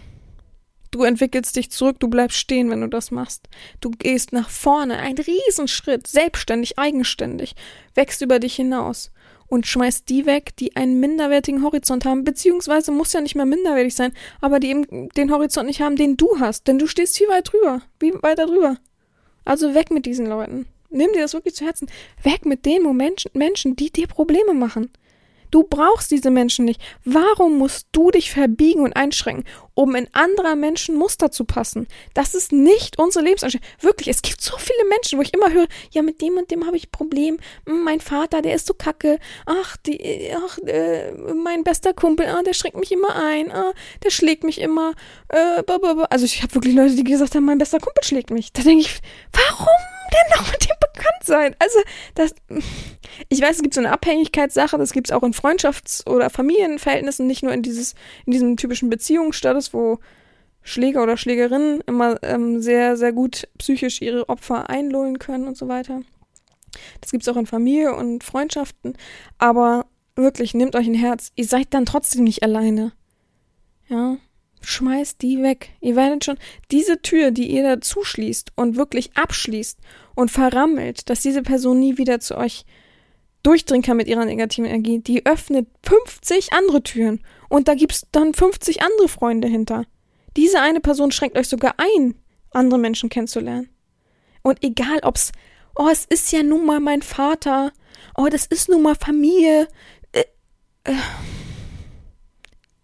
Du entwickelst dich zurück, du bleibst stehen, wenn du das machst. Du gehst nach vorne, ein Riesenschritt, selbstständig, eigenständig, wächst über dich hinaus und schmeißt die weg, die einen minderwertigen Horizont haben, beziehungsweise muss ja nicht mehr minderwertig sein, aber die eben den Horizont nicht haben, den du hast, denn du stehst viel weit drüber, wie weiter drüber. Also weg mit diesen Leuten. Nimm dir das wirklich zu Herzen. Weg mit den Menschen, Menschen, die dir Probleme machen. Du brauchst diese Menschen nicht. Warum musst du dich verbiegen und einschränken, um in anderer Menschen Muster zu passen? Das ist nicht unsere Lebensanstellung. Wirklich, es gibt so viele Menschen, wo ich immer höre, ja, mit dem und dem habe ich Problem. Hm, mein Vater, der ist so kacke. Ach, die, ach, äh, mein bester Kumpel, ah, der schränkt mich immer ein. Ah, der schlägt mich immer. Äh, also ich habe wirklich Leute, die gesagt haben, mein bester Kumpel schlägt mich. Da denke ich, warum? Denn noch mit dem bekannt sein? Also, das, ich weiß, es gibt so eine Abhängigkeitssache, das gibt es auch in Freundschafts- oder Familienverhältnissen, nicht nur in dieses, in diesem typischen Beziehungsstatus, wo Schläger oder Schlägerinnen immer ähm, sehr, sehr gut psychisch ihre Opfer einlullen können und so weiter. Das gibt's auch in Familie und Freundschaften. Aber wirklich, nehmt euch ein Herz. Ihr seid dann trotzdem nicht alleine. Ja. Schmeißt die weg. Ihr werdet schon diese Tür, die ihr da zuschließt und wirklich abschließt und verrammelt, dass diese Person nie wieder zu euch durchdringen kann mit ihrer negativen Energie, die öffnet 50 andere Türen und da gibt's dann 50 andere Freunde hinter. Diese eine Person schränkt euch sogar ein, andere Menschen kennenzulernen. Und egal ob's, oh, es ist ja nun mal mein Vater, oh, das ist nun mal Familie. Äh, äh.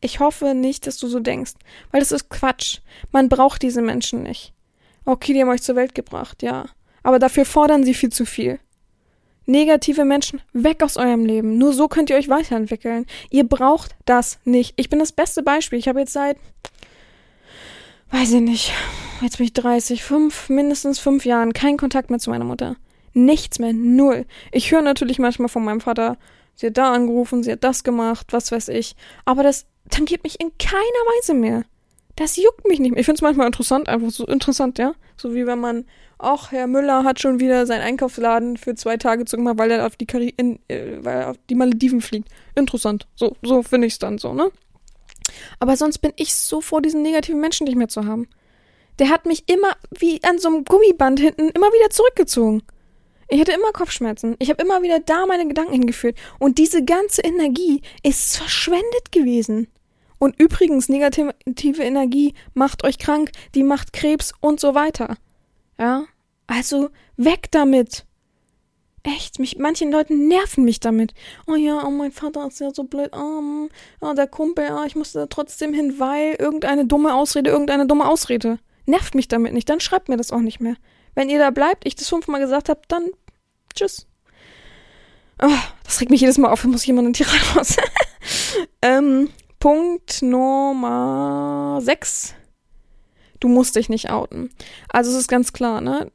Ich hoffe nicht, dass du so denkst, weil das ist Quatsch. Man braucht diese Menschen nicht. Okay, die haben euch zur Welt gebracht, ja. Aber dafür fordern sie viel zu viel. Negative Menschen weg aus eurem Leben. Nur so könnt ihr euch weiterentwickeln. Ihr braucht das nicht. Ich bin das beste Beispiel. Ich habe jetzt seit, weiß ich nicht, jetzt bin ich 30, fünf, mindestens fünf Jahren keinen Kontakt mehr zu meiner Mutter. Nichts mehr, null. Ich höre natürlich manchmal von meinem Vater, sie hat da angerufen, sie hat das gemacht, was weiß ich. Aber das tangiert mich in keiner Weise mehr. Das juckt mich nicht mehr. Ich finde es manchmal interessant, einfach so interessant, ja. So wie wenn man, ach, Herr Müller hat schon wieder seinen Einkaufsladen für zwei Tage zugemacht, weil er auf die Kari in, äh, weil er auf die Malediven fliegt. Interessant. So, so finde ich es dann so, ne? Aber sonst bin ich so vor diesen negativen Menschen nicht mehr zu haben. Der hat mich immer wie an so einem Gummiband hinten immer wieder zurückgezogen. Ich hatte immer Kopfschmerzen. Ich habe immer wieder da meine Gedanken hingeführt. Und diese ganze Energie ist verschwendet gewesen. Und übrigens, negative Energie macht euch krank, die macht Krebs und so weiter. Ja? Also weg damit. Echt, mich, manchen Leuten nerven mich damit. Oh ja, oh mein Vater ist ja so blöd. Oh, oh der Kumpel, oh, ich musste da trotzdem hin, weil irgendeine dumme Ausrede, irgendeine dumme Ausrede. Nervt mich damit nicht, dann schreibt mir das auch nicht mehr. Wenn ihr da bleibt, ich das fünfmal gesagt habe, dann tschüss. Oh, das regt mich jedes Mal auf, muss ich immer eine Tirade raus. ähm, Punkt Nummer 6. Du musst dich nicht outen. Also es ist ganz klar, ne?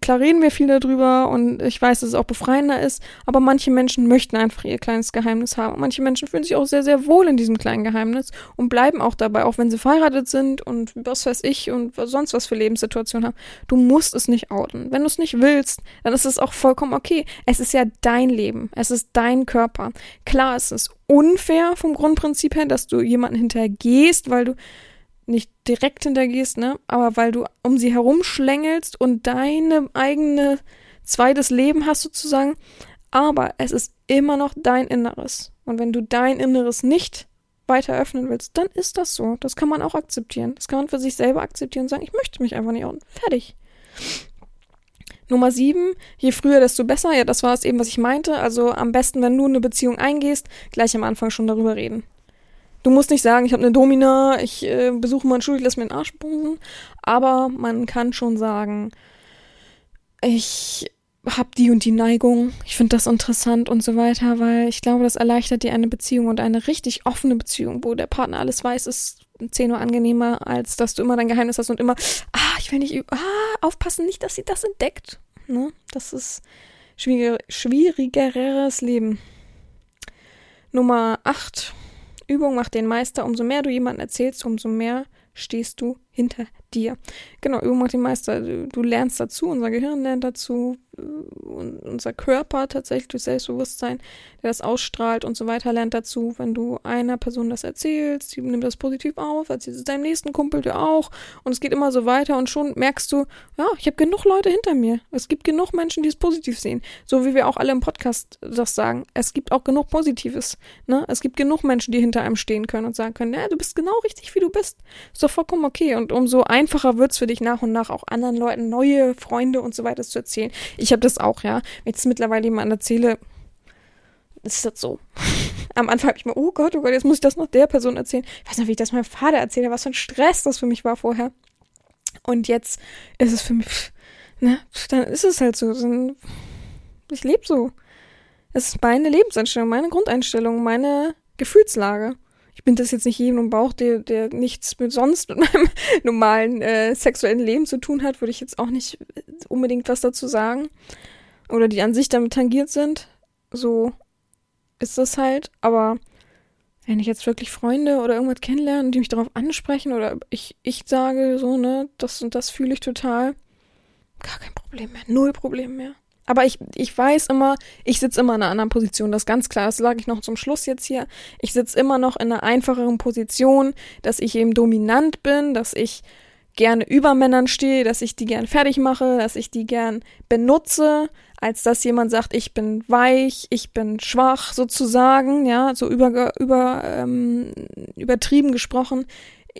Klar reden wir viel darüber und ich weiß, dass es auch befreiender ist, aber manche Menschen möchten einfach ihr kleines Geheimnis haben. Manche Menschen fühlen sich auch sehr, sehr wohl in diesem kleinen Geheimnis und bleiben auch dabei, auch wenn sie verheiratet sind und was weiß ich und sonst was für Lebenssituationen haben. Du musst es nicht outen. Wenn du es nicht willst, dann ist es auch vollkommen okay. Es ist ja dein Leben. Es ist dein Körper. Klar, es ist unfair vom Grundprinzip her, dass du jemanden hintergehst, weil du nicht direkt hintergehst, ne, aber weil du um sie herumschlängelst und deine eigene zweites Leben hast sozusagen, aber es ist immer noch dein Inneres. Und wenn du dein Inneres nicht weiter öffnen willst, dann ist das so. Das kann man auch akzeptieren. Das kann man für sich selber akzeptieren und sagen, ich möchte mich einfach nicht outen. Fertig. Nummer sieben, je früher, desto besser. Ja, das war es eben, was ich meinte. Also am besten, wenn du eine Beziehung eingehst, gleich am Anfang schon darüber reden. Du musst nicht sagen, ich habe eine Domina, ich äh, besuche mal eine Schule, ich lass mir den Arsch pumpen. Aber man kann schon sagen, ich habe die und die Neigung, ich finde das interessant und so weiter, weil ich glaube, das erleichtert dir eine Beziehung und eine richtig offene Beziehung, wo der Partner alles weiß, ist zehn Uhr angenehmer, als dass du immer dein Geheimnis hast und immer, ah, ich will nicht, ah, aufpassen, nicht, dass sie das entdeckt. Ne? Das ist schwieriger, schwierigeres Leben. Nummer acht Übung macht den Meister. Umso mehr du jemandem erzählst, umso mehr stehst du hinter dir. Genau, Übung macht den Meister. Du, lernst dazu, unser Gehirn lernt dazu, äh, unser Körper tatsächlich durch Selbstbewusstsein, der das ausstrahlt und so weiter, lernt dazu, wenn du einer Person das erzählst, die nimmt das positiv auf, erzählst es deinem nächsten Kumpel dir auch und es geht immer so weiter und schon merkst du, ja, ich habe genug Leute hinter mir. Es gibt genug Menschen, die es positiv sehen. So wie wir auch alle im Podcast das sagen. Es gibt auch genug Positives. Ne? Es gibt genug Menschen, die hinter einem stehen können und sagen können, ja, du bist genau richtig, wie du bist. Ist doch vollkommen okay. Und umso einfacher wird es für dich nach und nach auch anderen Leuten neue Freunde und so weiter zu erzählen. Ich habe das auch, ja. Wenn ich das mittlerweile jemandem erzähle, ist das so. Am Anfang habe ich mir, oh Gott, oh Gott, jetzt muss ich das noch der Person erzählen. Ich weiß noch, wie ich das meinem Vater erzähle, was für ein Stress das für mich war vorher. Und jetzt ist es für mich, ne, dann ist es halt so. Ich lebe so. Es ist meine Lebenseinstellung, meine Grundeinstellung, meine Gefühlslage bin das jetzt nicht jedem im Bauch, der, der nichts mit sonst mit meinem normalen äh, sexuellen Leben zu tun hat, würde ich jetzt auch nicht unbedingt was dazu sagen. Oder die an sich damit tangiert sind. So ist das halt. Aber wenn ich jetzt wirklich Freunde oder irgendwas kennenlerne, die mich darauf ansprechen oder ich, ich sage so, ne, das und das fühle ich total, gar kein Problem mehr. Null Problem mehr. Aber ich, ich weiß immer, ich sitze immer in einer anderen Position, das ist ganz klar. Das sage ich noch zum Schluss jetzt hier. Ich sitze immer noch in einer einfacheren Position, dass ich eben dominant bin, dass ich gerne über Männern stehe, dass ich die gern fertig mache, dass ich die gern benutze, als dass jemand sagt, ich bin weich, ich bin schwach sozusagen, ja, so über, über ähm, übertrieben gesprochen.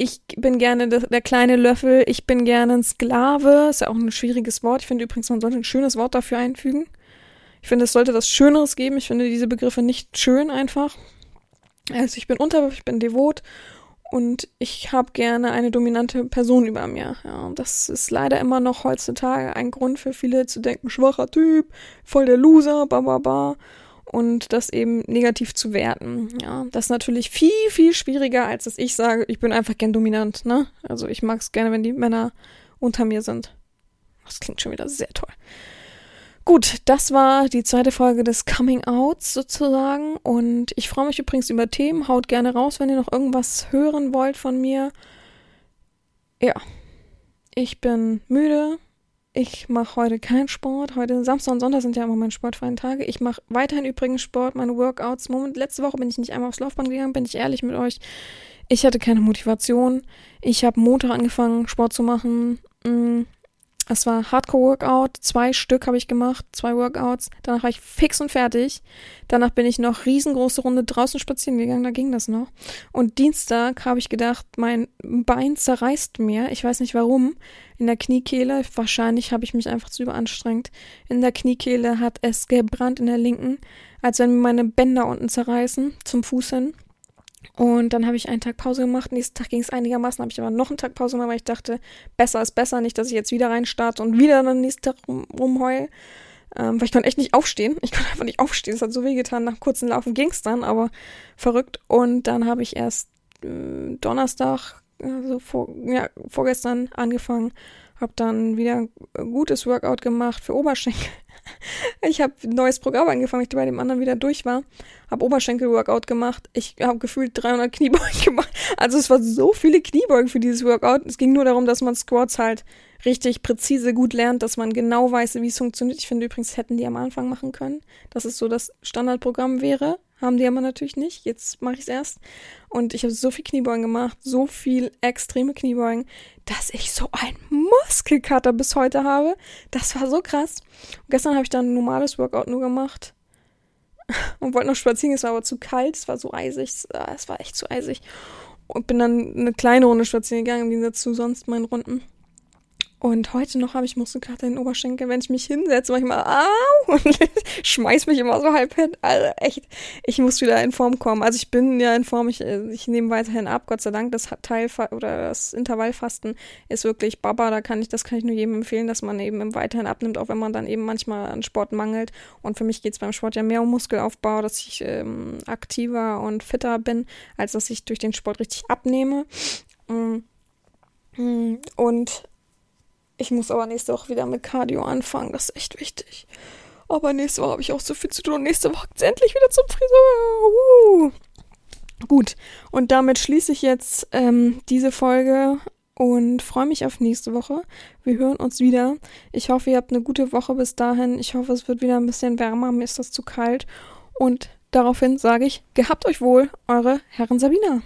Ich bin gerne der, kleine Löffel, ich bin gerne ein Sklave, ist ja auch ein schwieriges Wort. Ich finde übrigens, man sollte ein schönes Wort dafür einfügen. Ich finde, es sollte was Schöneres geben. Ich finde diese Begriffe nicht schön einfach. Also ich bin unterwürfig, ich bin devot und ich habe gerne eine dominante Person über mir. Ja, das ist leider immer noch heutzutage ein Grund für viele zu denken, schwacher Typ, voll der Loser, ba ba ba. Und das eben negativ zu werten. Ja, das ist natürlich viel, viel schwieriger, als dass ich sage, ich bin einfach gern dominant, ne? Also ich mag es gerne, wenn die Männer unter mir sind. Das klingt schon wieder sehr toll. Gut, das war die zweite Folge des Coming Outs sozusagen. Und ich freue mich übrigens über Themen. Haut gerne raus, wenn ihr noch irgendwas hören wollt von mir. Ja, ich bin müde. Ich mache heute keinen Sport. Heute Samstag und Sonntag sind ja immer meine sportfreien Tage. Ich mache weiterhin übrigens Sport, meine Workouts. Moment, letzte Woche bin ich nicht einmal aufs Laufband gegangen, bin ich ehrlich mit euch. Ich hatte keine Motivation. Ich habe Montag angefangen, Sport zu machen. Es war Hardcore-Workout, zwei Stück habe ich gemacht, zwei Workouts. Danach war ich fix und fertig. Danach bin ich noch riesengroße Runde draußen spazieren gegangen, da ging das noch. Und Dienstag habe ich gedacht, mein Bein zerreißt mir. Ich weiß nicht warum. In der Kniekehle, wahrscheinlich habe ich mich einfach zu überanstrengt. In der Kniekehle hat es gebrannt in der linken, als wenn mir meine Bänder unten zerreißen, zum Fuß hin. Und dann habe ich einen Tag Pause gemacht. Nächsten Tag ging es einigermaßen, habe ich aber noch einen Tag Pause gemacht, weil ich dachte, besser ist besser, nicht, dass ich jetzt wieder reinstarte und wieder den nächsten Tag rum, rumheul. Ähm, weil ich konnte echt nicht aufstehen. Ich konnte einfach nicht aufstehen. Es hat so weh getan. Nach kurzen Laufen ging es dann, aber verrückt. Und dann habe ich erst äh, Donnerstag, also vor, ja, vorgestern angefangen, habe dann wieder ein gutes Workout gemacht für Oberschenkel. Ich habe ein neues Programm angefangen, ich bei dem anderen wieder durch war. Habe Oberschenkel-Workout gemacht. Ich habe gefühlt 300 Kniebeugen gemacht. Also es war so viele Kniebeugen für dieses Workout. Es ging nur darum, dass man Squats halt richtig präzise gut lernt, dass man genau weiß, wie es funktioniert. Ich finde übrigens, hätten die am Anfang machen können, dass es so das Standardprogramm wäre. Haben die aber natürlich nicht. Jetzt mache ich es erst. Und ich habe so viel Kniebeugen gemacht, so viel extreme Kniebeugen, dass ich so ein Muskelkater bis heute habe. Das war so krass. Und gestern habe ich dann ein normales Workout nur gemacht. Und wollte noch spazieren, es war aber zu kalt, es war so eisig, es war echt zu eisig. Und bin dann eine kleine Runde spazieren gegangen, im Gegensatz zu sonst meinen Runden. Und heute noch habe ich Muskelkater in den Oberschenkel, wenn ich mich hinsetze, manchmal au und schmeiß mich immer so halb hin. Also echt, ich muss wieder in Form kommen. Also ich bin ja in Form, ich, ich nehme weiterhin ab, Gott sei Dank. Das Teil oder das Intervallfasten ist wirklich Baba, da kann ich, das kann ich nur jedem empfehlen, dass man eben weiterhin abnimmt, auch wenn man dann eben manchmal an Sport mangelt. Und für mich geht es beim Sport ja mehr um Muskelaufbau, dass ich ähm, aktiver und fitter bin, als dass ich durch den Sport richtig abnehme. Mm. Mm. Und ich muss aber nächste Woche wieder mit Cardio anfangen. Das ist echt wichtig. Aber nächste Woche habe ich auch so viel zu tun. Nächste Woche geht's endlich wieder zum Friseur. Uh. Gut, und damit schließe ich jetzt ähm, diese Folge und freue mich auf nächste Woche. Wir hören uns wieder. Ich hoffe, ihr habt eine gute Woche bis dahin. Ich hoffe, es wird wieder ein bisschen wärmer. Mir ist das zu kalt. Und daraufhin sage ich, gehabt euch wohl, eure Herren Sabina.